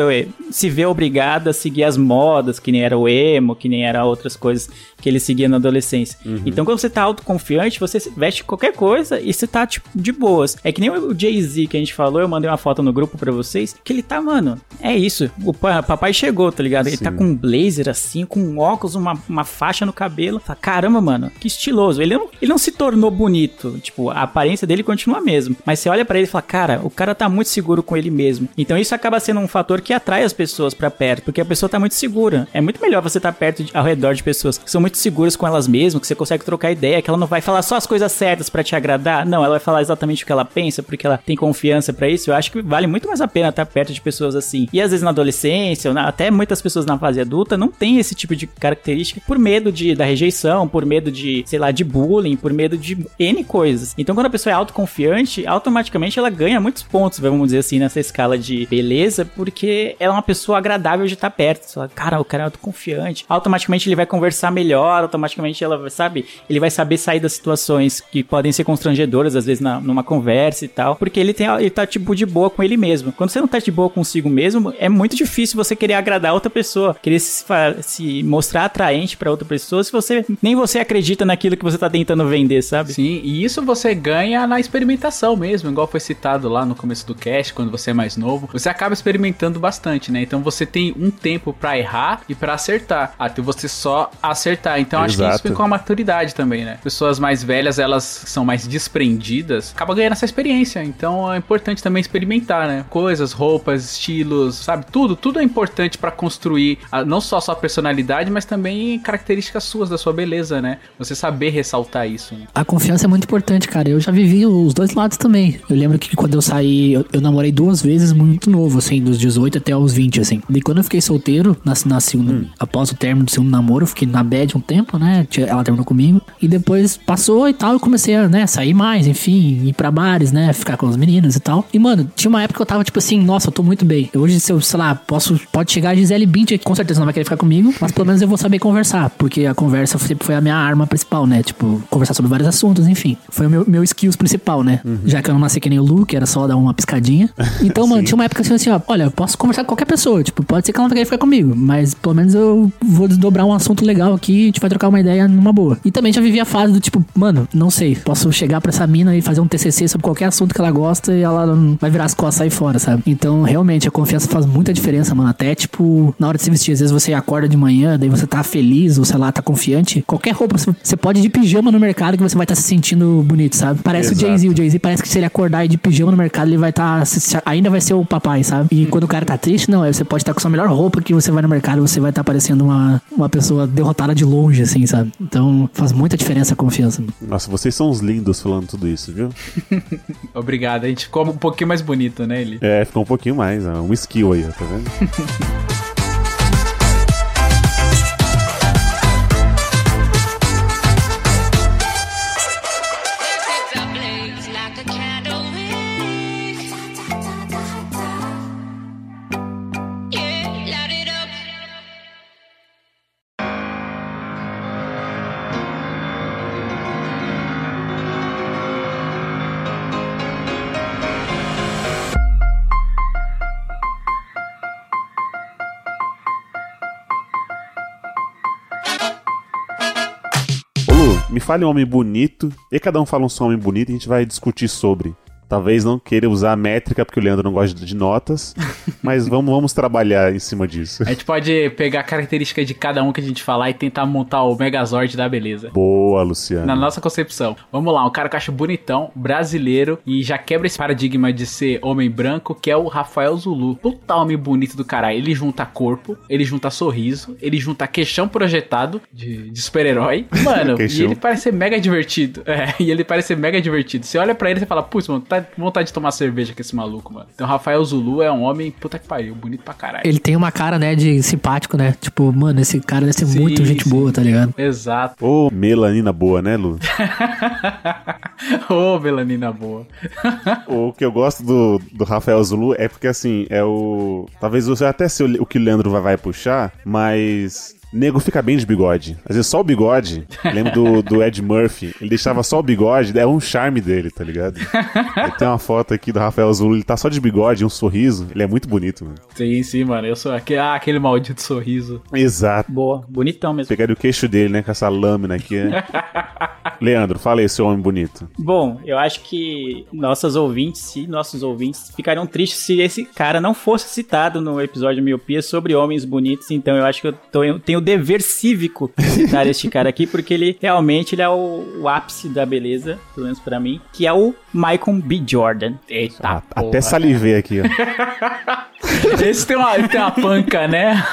se ver obrigado a seguir as modas, que nem era o emo, que nem era outras coisas que ele seguia na adolescência. Então, quando você tá autoconfiante, você veste qualquer coisa e você tá, tipo, de boas. É que nem o Jay-Z que a gente falou, eu mandei uma foto no grupo pra vocês, que ele tá, mano, é isso. O pa- papai chegou, tá ligado? Ele Sim. tá com um blazer assim, com um óculos, uma, uma faixa no cabelo. Fala, Caramba, mano, que estiloso. Ele não, ele não se tornou bonito. Tipo, a aparência dele continua a mesma. Mas você olha pra ele e fala, cara, o cara tá muito seguro com ele mesmo. Então isso acaba sendo um fator que atrai as pessoas pra perto, porque a pessoa tá muito segura. É muito melhor você estar perto de, ao redor de pessoas que são muito seguras com elas mesmas, que você consegue trocar ideia, que ela não vai falar só as coisas certas pra te agradar. Não, ela vai falar exatamente o que ela pensa, porque ela tem confiança pra isso. Eu acho que vale muito mais a pena estar perto de pessoas assim. E às vezes na adolescência, na- até muitas pessoas na fase adulta não tem esse tipo de característica por medo de da rejeição, por medo de, sei lá, de bullying, por medo de N coisas. Então quando a pessoa é autoconfiante, automaticamente ela ganha muitos pontos, vamos dizer assim, nessa escala de beleza, porque ela é uma pessoa agradável de estar perto. Você fala, cara, o cara é autoconfiante. Automaticamente ele vai conversar melhor, automaticamente ela, sabe, ele vai saber sair das situações que podem ser constrangedoras, às vezes na, numa conversa e tal, porque ele tem ele tá tipo de boa com ele mesmo. Quando você não tá de boa consigo mesmo, é muito difícil você querer agradar outra pessoa, querer se, se mostrar atraente pra outra pessoa se você nem você acredita naquilo que você tá tentando vender, sabe? Sim, e isso você ganha na experimentação mesmo, igual foi citado lá no começo do cast, quando você é mais novo. Você acaba experimentando bastante, né? Então você tem um tempo pra errar e pra acertar, até você só acertar. Então acho que isso Exato. vem com a maturidade também, né? Pessoas mais velhas, elas são mais desprendidas, acaba ganhando essa experiência. Então é importante também experimentar, né? Coisas, roupas, estilos, sabe? Tudo, tudo é importante pra construir a- não só a sua personalidade, mas também características suas da sua beleza, né? Você saber ressaltar isso. Né? A confiança é muito importante, cara. Eu já vivi os dois lados também. Eu lembro que quando eu saí, eu, eu namorei duas vezes muito novo, assim, dos 18 até os 20, assim. E quando eu fiquei solteiro, na, na segunda, após o término do segundo namoro, eu fiquei na bad um tempo, né? Ela terminou comigo. E depois passou e tal, eu comecei a, né, sair mais, enfim, ir pra bares, né? Ficar com os meninos e tal. E, mano, tinha uma época que eu tava tipo assim, nossa, eu tô muito bem. Hoje, se eu, sei lá, posso, pode chegar a Gisele que com certeza não vai querer ficar comigo, mas pelo menos eu vou saber conversar, porque a conversa sempre foi a minha arma principal, né? Tipo, conversar sobre vários assuntos, enfim. Foi o meu, meu skills principal, né? Já que eu não nasci que nem o Luke, era só dar uma piscadinha. *laughs* Então, mano, tinha uma época assim, assim, ó, olha, eu posso conversar com qualquer pessoa, tipo, pode ser que ela não querer ficar comigo, mas pelo menos eu vou desdobrar um assunto legal aqui e a gente vai trocar uma ideia numa boa. E também já vivi a fase do tipo, mano, não sei, posso chegar pra essa mina e fazer um TCC sobre qualquer assunto que ela gosta e ela vai virar as costas e sair fora, sabe? Então, realmente, a confiança faz muita diferença, mano. Até, tipo, na hora de se vestir, às vezes você acorda de manhã, daí você tá feliz, ou sei lá, tá confiante. Qualquer roupa, você- pode ir de pijama no mercado que você vai estar se sentindo bonito, sabe? Parece Exato. o Jay-Z. O Jay-Z parece que se ele acordar e de pijama no mercado, ele vai estar. ainda vai ser o papai, sabe? E quando o cara tá triste, não, aí você pode estar com a sua melhor roupa que você vai no mercado, você vai estar parecendo uma, uma pessoa derrotada de longe, assim, sabe? Então faz muita diferença a confiança. Nossa, vocês são os lindos falando tudo isso, viu? *laughs* Obrigado, a gente ficou um pouquinho mais bonito, né, ele? É, ficou um pouquinho mais, ó, um skill aí, ó, tá vendo? *laughs* Fale um homem bonito, e cada um fala um só homem bonito e a gente vai discutir sobre. Talvez não queira usar a métrica, porque o Leandro não gosta de notas, *laughs* mas vamos, vamos trabalhar em cima disso. A gente pode pegar a característica de cada um que a gente falar e tentar montar o Megazord da beleza. Boa, Luciano. Na nossa concepção. Vamos lá, um cara que eu acho bonitão, brasileiro, e já quebra esse paradigma de ser homem branco, que é o Rafael Zulu. Puta homem bonito do caralho. Ele junta corpo, ele junta sorriso, ele junta queixão projetado de, de super-herói. *laughs* Mano, e ele parece ser mega divertido. É, e ele parece ser mega divertido. Você olha pra ele e fala, putz, mano, tá até vontade de tomar cerveja com esse maluco, mano. Então, Rafael Zulu é um homem, puta que pariu, bonito pra caralho. Ele tem uma cara, né, de simpático, né? Tipo, mano, esse cara deve ser Sim, muito gente sim. boa, tá ligado? Exato. Ô, melanina boa, né, Lu? *laughs* Ô, melanina boa. o que eu gosto do, do Rafael Zulu é porque, assim, é o... Talvez você até sei o, o que o Leandro vai, vai puxar, mas... Nego fica bem de bigode. Às vezes só o bigode. Lembro do, do Ed Murphy. Ele deixava só o bigode, é um charme dele, tá ligado? Tem uma foto aqui do Rafael Zulu, ele tá só de bigode, um sorriso. Ele é muito bonito, mano. Sim, sim, mano. Eu sou aquele, ah, aquele maldito sorriso. Exato. Boa, bonitão mesmo. Pegaria o queixo dele, né? Com essa lâmina aqui, né? *laughs* Leandro, fala aí, seu homem bonito. Bom, eu acho que nossas ouvintes, se nossos ouvintes ficariam tristes se esse cara não fosse citado no episódio Miopia sobre homens bonitos. Então eu acho que eu tô- eu tenho o dever cívico citar este cara aqui, porque ele realmente ele é o, o ápice da beleza, pelo menos pra mim, que é o Michael B. Jordan. Eita, Ah, porra. até salivei aqui, ó. *laughs* Esse tem uma, tem uma panca, né?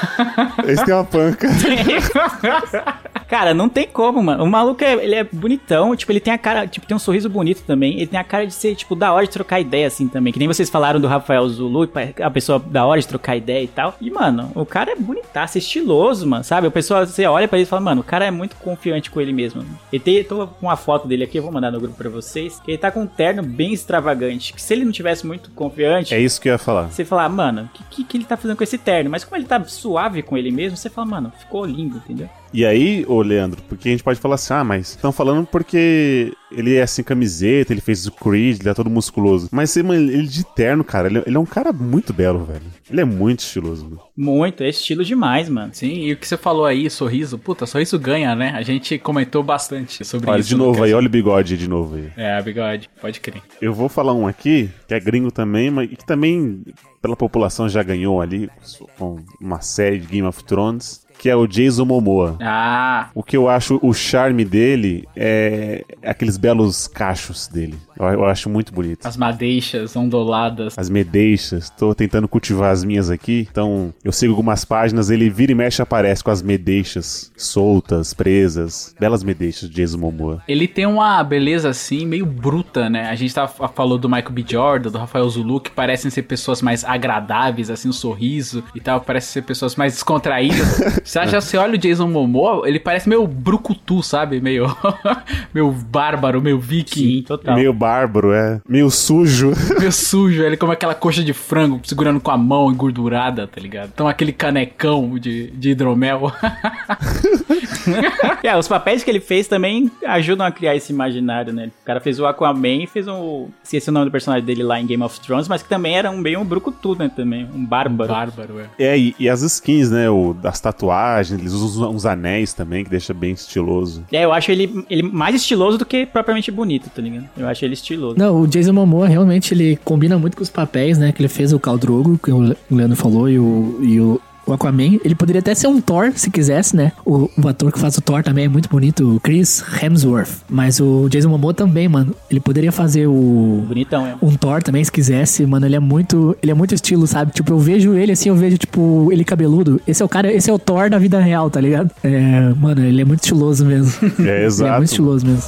Esse tem uma panca. *laughs* Cara, não tem como, mano. O maluco, é, ele é bonitão, tipo, ele tem a cara, tipo, tem um sorriso bonito também. Ele tem a cara de ser, tipo, da hora de trocar ideia, assim, também. Que nem vocês falaram do Rafael Zulu, a pessoa da hora de trocar ideia e tal. E, mano, o cara é bonitaço, é estiloso, mano, sabe? O pessoal, você olha pra ele e fala, mano, o cara é muito confiante com ele mesmo. Ele tem, tô com uma foto dele aqui, eu vou mandar no grupo pra vocês. Ele tá com um terno bem extravagante. Que se ele não tivesse muito confiante, É isso que eu ia falar. você fala, ah, mano, o que, que, que ele tá fazendo com esse terno? Mas como ele tá suave com ele mesmo, você fala, mano, ficou lindo, entendeu? E aí, ô Leandro, porque a gente pode falar assim, ah, mas estão falando porque ele é sem camiseta, ele fez o Creed, ele é todo musculoso. Mas mano, ele de terno, cara, ele, ele é um cara muito belo, velho. Ele é muito estiloso, mano. Muito, é estilo demais, mano. Sim, e o que você falou aí, sorriso, puta, sorriso ganha, né? A gente comentou bastante sobre Olha, isso. de no novo aí, olha o bigode de novo aí. É, bigode, pode crer. Eu vou falar um aqui, que é gringo também, mas que também pela população já ganhou ali com uma série de Game of Thrones, que é o Jason Momoa. Ah, O que eu acho o charme dele é aqueles belos cachos dele. Eu, eu acho muito bonito. as madeixas onduladas. As medeixas, tô tentando cultivar as minhas aqui. Então, eu sigo algumas páginas, ele vira e mexe aparece com as medeixas soltas, presas. Belas medeixas de Jason Momoa. Ele tem uma beleza assim, meio bruta, né? A gente tá, falou do Michael B. Jordan, do Rafael Zulu, que parecem ser pessoas mais agradáveis, assim, o sorriso e tal, parecem ser pessoas mais descontraídas. *laughs* Você acha, você olha o Jason Momoa, ele parece meio brucutu, sabe? Meio, *laughs* meio bárbaro, meio viking. Sim, total. Meio bárbaro, é. Meio sujo. *laughs* Meio sujo, ele come aquela coxa de frango segurando com a mão engordurada, tá ligado? Então aquele canecão de, de hidromel. *laughs* é, os papéis que ele fez também ajudam a criar esse imaginário, né? O cara fez o Aquaman e fez um. Se esse é o nome do personagem dele lá em Game of Thrones, mas que também era um bem um brucutu, né? Também, um bárbaro. Bárbaro, é. É, e, e as skins, né? O, das tatuagens, eles usam uns anéis também, que deixa bem estiloso. É, eu acho ele, ele mais estiloso do que propriamente bonito, tá ligado? Eu acho ele estiloso. Não, o Jason Momoa realmente ele combina muito com os papéis, né? Que ele fez o Khal Drogo, que o Leandro falou, e o, e o, o Aquaman. Ele poderia até ser um Thor, se quisesse, né? O, o ator que faz o Thor também é muito bonito, o Chris Hemsworth. Mas o Jason Momoa também, mano. Ele poderia fazer o... Bonitão, é. Um Thor também, se quisesse, mano, ele é muito. Ele é muito estilo, sabe? Tipo, eu vejo ele assim, eu vejo, tipo, ele cabeludo. Esse é o cara, esse é o Thor da vida real, tá ligado? É, mano, ele é muito estiloso mesmo. É, *laughs* ele é exato. muito estiloso mesmo.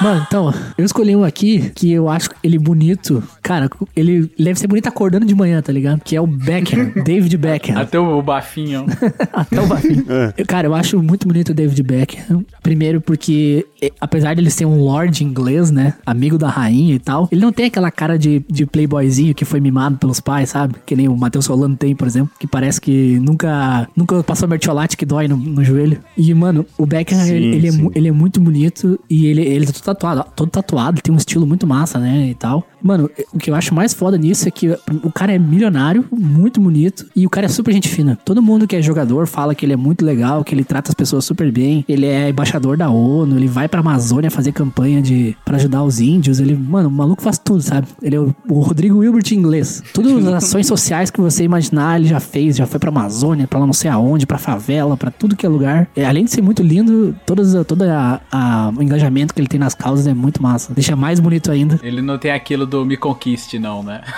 Mano, então, eu escolhi um aqui que eu acho ele bonito. Cara, ele deve ser bonito acordando de manhã, tá ligado? Que é o Beckham, *laughs* David Beckham. Até o bafinho. *laughs* Até o bafinho. Eu- Cara, eu acho muito bonito o David Beckham. Primeiro porque, apesar de ele ser um lord inglês, né? Amigo da rainha e tal, ele não tem aquela cara de, de playboyzinho que foi mimado pelos pais, sabe? Que nem o Matheus Solano tem, por exemplo. Que parece que nunca, nunca passou mertiolate que dói no, no joelho. E, mano, o Beckham, Sim, ele, ele é, sim. mu- ele é muito bonito e ele, ele tá todo tatuado, todo tatuado, tem um estilo muito massa, né? E tal. Mano, o que eu acho mais foda nisso é que o cara é milionário, muito bonito, e o cara é super gente fina. Todo mundo que é jogador fala que ele é muito legal, que ele trata as pessoas super bem. Ele é embaixador da ONU, ele vai pra Amazônia fazer campanha de para ajudar os índios. Ele, mano, o maluco faz tudo, sabe? Ele é o, o Rodrigo Wilbert inglês. Todas *laughs* as ações sociais que você imaginar, ele já fez. Já foi pra Amazônia, pra lá não sei aonde, pra favela, pra tudo que é lugar. É, além de ser muito lindo, todas, todo a, a- o engajamento que ele tem nas causas é muito massa. Deixa mais bonito ainda. Ele não tem aquilo do me conquiste não, né? *laughs*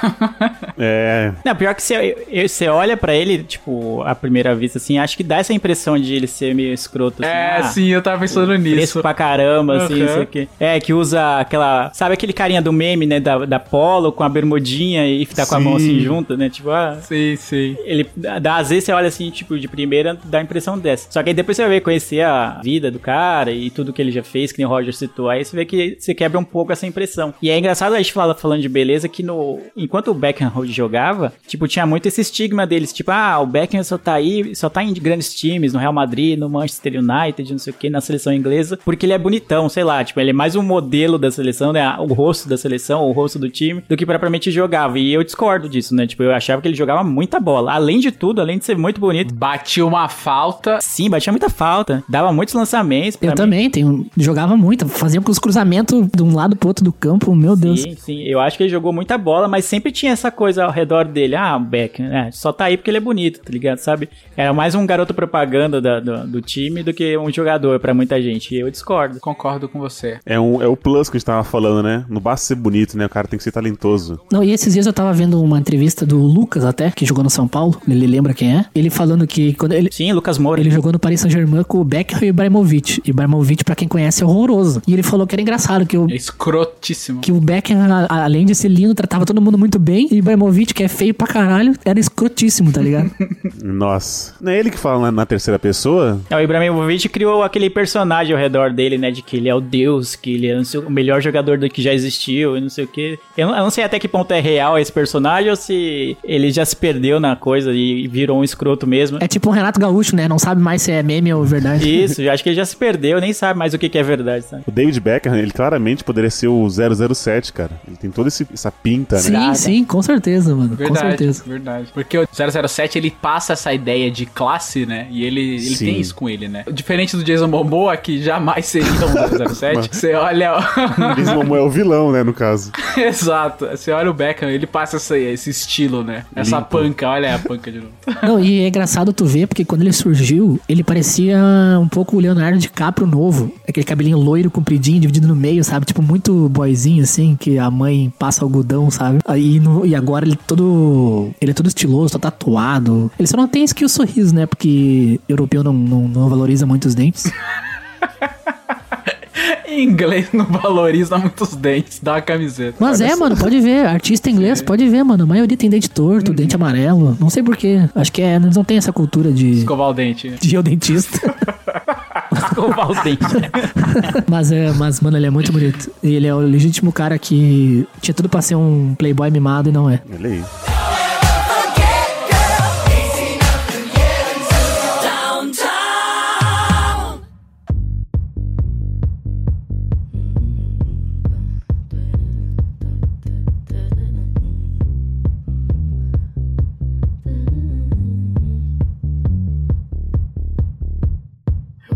É. Não, pior que você, você olha pra ele, tipo, à primeira vista, assim, acho que dá essa impressão de ele ser meio escroto, assim. é, ah, sim, eu tava pensando Fresco nisso. pra caramba, assim, Uhum. não sei o quê. É, que usa aquela. Sabe aquele carinha do meme, né? Da, da Polo com a bermudinha e tá com a mão assim Sim. junta, né? Tipo, ah. Sim, sim. Ele dá, às vezes você olha assim, tipo, de primeira, dá a impressão dessa. Só que aí depois você vai conhecer a vida do cara e tudo que ele já fez, que nem o Roger citou, aí você vê que você quebra um pouco essa impressão. E é engraçado a gente fala, falando de beleza que no. Enquanto o Beckham jogava, tipo, tinha muito esse estigma deles, tipo, ah, o Beckham só tá aí, só tá em grandes times, no Real Madrid, no Manchester United, não sei o que, na seleção inglesa, porque ele é bonitão, sei lá, tipo, ele é mais um modelo da seleção, né? O rosto da seleção, o rosto do time, do que propriamente jogava. E eu discordo disso, né? Tipo, eu achava que ele jogava muita bola. Além de tudo, além de ser muito bonito. Bati uma falta. Sim, batia muita falta. Dava muitos lançamentos. pra Eu mim. também, tenho, jogava muito. Fazia com os cruzamentos de um lado pro outro do campo, meu Deus. Sim, sim. Eu acho que ele jogou muita bola, mas sempre tinha essa coisa ao redor dele. Ah, o Beckham, é, só tá aí porque ele é bonito, tá ligado? Sabe? Era mais um garoto propaganda da- do, do time do que um jogador pra muita gente. E eu discordo. Concordo com você. É, um, é o plus que a gente tava falando, né? Não basta ser bonito, né? O cara tem que ser talentoso. Não, e esses dias eu tava vendo uma entrevista do Lucas até, que jogou no São Paulo, ele lembra quem é. Ele falando que quando ele, Sim, Lucas Moura. ele jogou no Paris Saint-Germain com o Beckham e o Ibrahimovic. E Ibrahimovic, pra quem conhece, é horroroso. E ele falou que era engraçado, que o, É escrotíssimo. que o Beckham, a- além de ser lindo, tratava todo mundo muito bem. E o Ibrahimovic, que é feio pra caralho, era escrotíssimo, tá ligado? *laughs* Nossa. Não é ele que fala na, terceira pessoa? É, o Ibrahimovic criou aquele personagem ao redor dele, né? De que ele é o deus, que ele é o melhor jogador do que já existiu e não sei o que. Eu, não- eu não sei até que ponto é real esse personagem ou se ele já se perdeu na coisa e virou um escroto mesmo. É tipo um Renato Gaúcho, né? Não sabe mais se é meme ou verdade. Isso, eu acho que ele já se perdeu, nem sabe mais o que, que é verdade, sabe? O David Beckham, ele claramente poderia ser o 007, cara. Ele tem toda esse- essa pinta, Sim, né? sim, com certeza, mano. Com Verdade, certeza. verdade. Porque o 007, ele passa essa ideia de classe, né? E ele, ele Sim. tem isso com ele, né? Diferente do Jason Momoa, que jamais seria um 007, *laughs* você olha... Jason Momoa é o vilão, né, no caso. *laughs* Exato. Você olha o Beckham, ele passa essa- esse estilo, né? Essa Limpo. panca, olha a panca de novo. *laughs* Não, e é engraçado tu ver, porque quando ele surgiu, ele parecia um pouco o Leonardo DiCaprio novo. Aquele cabelinho loiro, compridinho, dividido no meio, sabe? Tipo, muito boyzinho, assim, que a mãe passa algodão, sabe? Aí, no- e agora ele todo... Ele é todo estiloso, todo tatuado. Ele só não tem skill sorriso, né? Porque europeu não, não, não valoriza muito os dentes. *laughs* Inglês não valoriza muitos dentes, uma camiseta. Mas é, mano, pode ver. Artista inglês, pode ver, mano. A maioria tem dente torto, dente amarelo. Não sei porquê. Acho que é, eles não tem essa cultura de, Escovar o dente. de ir ao dentista. *laughs* Escovar o dente. Mas, é, mas, mano, ele é muito bonito. E ele é o legítimo cara que tinha tudo pra ser um playboy mimado e não é. Olha aí.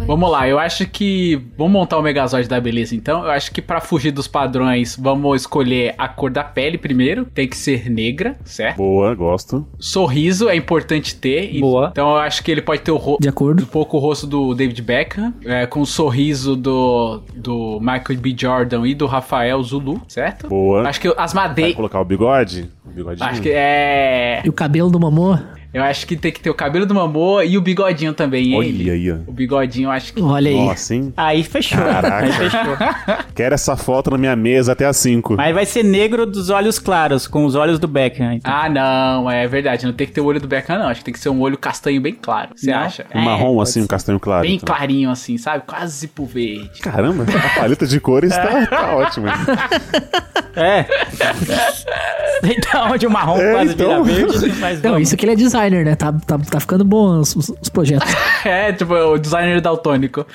Vamos lá, eu acho que. Vamos montar o Megazord da beleza então. Eu acho que pra fugir dos padrões, vamos escolher a cor da pele primeiro. Tem que ser negra, certo? Boa, gosto. Sorriso é importante ter. Boa. Então eu acho que ele pode ter o rosto. De acordo? Um pouco o rosto do David Beckham, é, com o sorriso do, do Michael B. Jordan e do Rafael Zulu, certo? Boa. Acho que as Vai madeiras. colocar o bigode? O bigodinho? Acho que é. E o cabelo do Momô? Eu acho que tem que ter o cabelo do Mamô e o bigodinho também. Olha ele. aí, ó. O bigodinho, eu acho que. Olha aí. Nossa, hein? Aí fechou. Caraca. Aí fechou. *laughs* Quero essa foto na minha mesa até às 5. Mas vai ser negro dos olhos claros, com os olhos do Beckham. Então. Ah, não, é verdade. Não tem que ter o olho do Beckham, não. Acho que tem que ser um olho castanho bem claro. Você Não? acha? Um marrom, pode assim, um castanho claro. Bem então. clarinho, assim, sabe? Quase pro verde. Caramba, a paleta de cores tá, tá *laughs* ótima. É. *laughs* Sei da onde o marrom É, quase então. vira verde, mas Não, vamos. isso que ele é designer, né? Tá, tá, tá ficando bom os, os- os projetos. *laughs* É, tipo, o designer daltônico.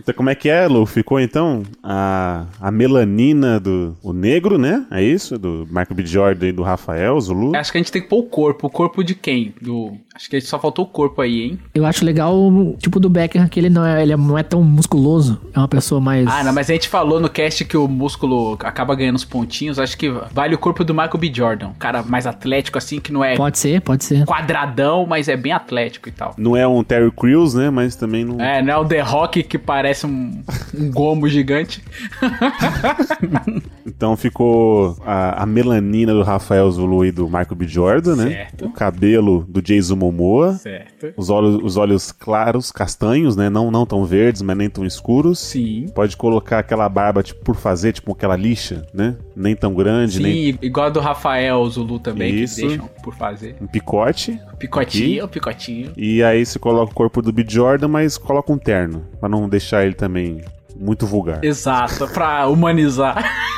Então, como é que é, Lu? Ficou então a, a melanina do o negro, né? É isso? Do Michael B. Jordan e do Rafael, Zulu. Acho que a gente tem que pôr o corpo. O corpo de quem? Do... Acho que só faltou o corpo aí, hein? Eu acho legal o tipo do Beckham, que ele não é, ele não é tão musculoso. É uma pessoa mais. Ah, não, mas a gente falou no cast que o músculo acaba ganhando os pontinhos. Acho que vale o corpo do Michael B. Jordan. Um cara mais atlético, assim, que não é Pode ser, pode ser. quadradão, mas é bem atlético e tal. Não é um Terry Crews, né? Mas também também não. É, não é o The Rock que parece um, um gomo gigante. *laughs* Então ficou a, a melanina do Rafael Zulu e do Michael B. Jordan, né? Certo. O cabelo do Jason Momoa. Certo. Os olhos, os olhos claros, castanhos, né? Não, não tão verdes, mas nem tão escuros. Sim. Pode colocar aquela barba, tipo, por fazer, tipo, aquela lixa, né? Nem tão grande, Sim, nem igual a do Rafael Zulu também, Isso. que deixam por fazer. um picote. Picotinho, picotinho. E aí você coloca o corpo do B. Jordan, mas coloca um terno. Pra não deixar ele também muito vulgar. Exato, pra humanizar. *laughs*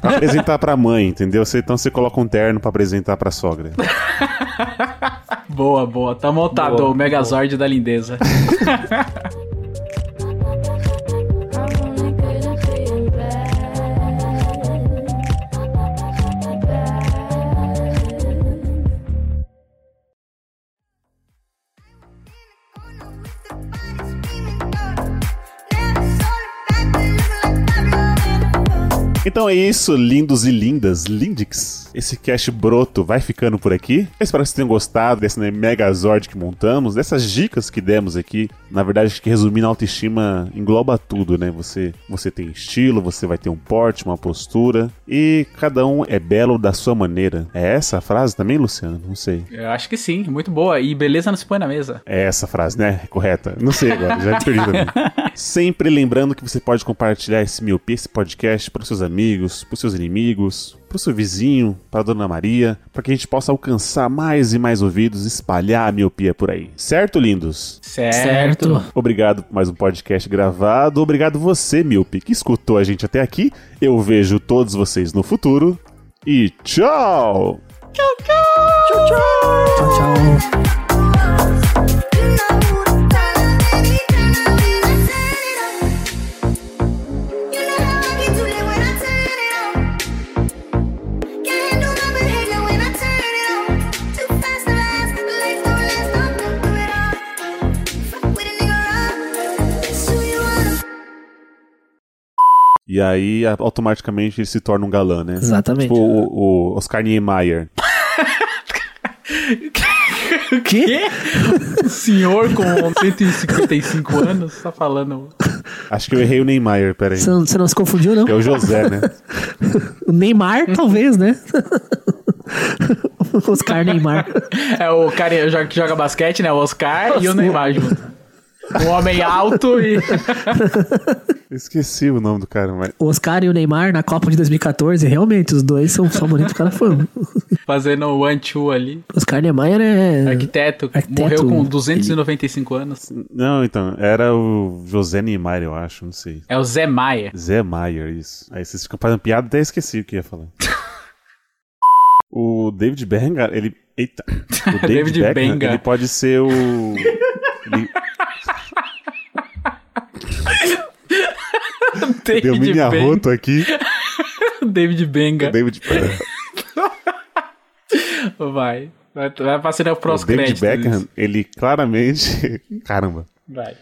Pra apresentar pra mãe, entendeu? Então você coloca um terno pra apresentar pra sogra. *laughs* boa, boa. Tá montado Boa, o Megazord da lindeza. *laughs* Então é isso, lindos e lindas, lindix. Esse cast broto vai ficando por aqui. Eu espero que vocês tenham gostado desse né, Megazord que montamos, dessas dicas que demos aqui. Na verdade, acho que resumindo, a autoestima engloba tudo, né? Você, você tem estilo, você vai ter um porte, uma postura, e cada um é belo da sua maneira. É essa a frase também, Luciano? Não sei. Eu acho que sim, muito boa. E beleza não se põe na mesa. É essa a frase, né? Correta. Não sei agora, já perdi também. *laughs* Sempre lembrando que você pode compartilhar esse miopia, esse podcast para os seus amigos, para os seus inimigos, para o seu vizinho, para a Dona Maria, para que a gente possa alcançar mais e mais ouvidos, espalhar a miopia por aí. Certo, lindos? Certo. Obrigado por mais um podcast gravado. Obrigado você, Miope, que escutou a gente até aqui. Eu vejo todos vocês no futuro. E tchau! Tchau, tchau. E aí, automaticamente, ele se torna um galã, né? Exatamente. Tipo o, o Oscar Niemeyer. O quê? O senhor com 155 anos tá falando. Acho que eu errei o Neymar, peraí. Você não, você não se confundiu, não? É o José, né? O Neymar, talvez, né? Oscar Neymar. É o cara que joga basquete, né? O Oscar e o Neymar junto. Um homem alto e. *laughs* Esqueci o nome do cara, mas. O Oscar e o Neymar na Copa de 2014, realmente, os dois são só bonitos cara fã. *laughs* Fazendo o one-two ali. Oscar Niemeyer é. Arquiteto, Arquiteto, morreu com ele- 295 anos. Não, então, era o José Neymar, eu acho, não sei. É o Zé Maia. Zé Maier, isso. Aí vocês ficam fazendo piada, até esqueci o que ia falar. *laughs* o David Benga, ele. Eita. O David, David Beckham, Benga. ele pode ser o. ele deu David mini Benga. arroto aqui. *laughs* David Benga. David, *laughs* Vai. Vai, vai passando o pros David créditos. Beckham, ele claramente. *laughs* Caramba. Vai.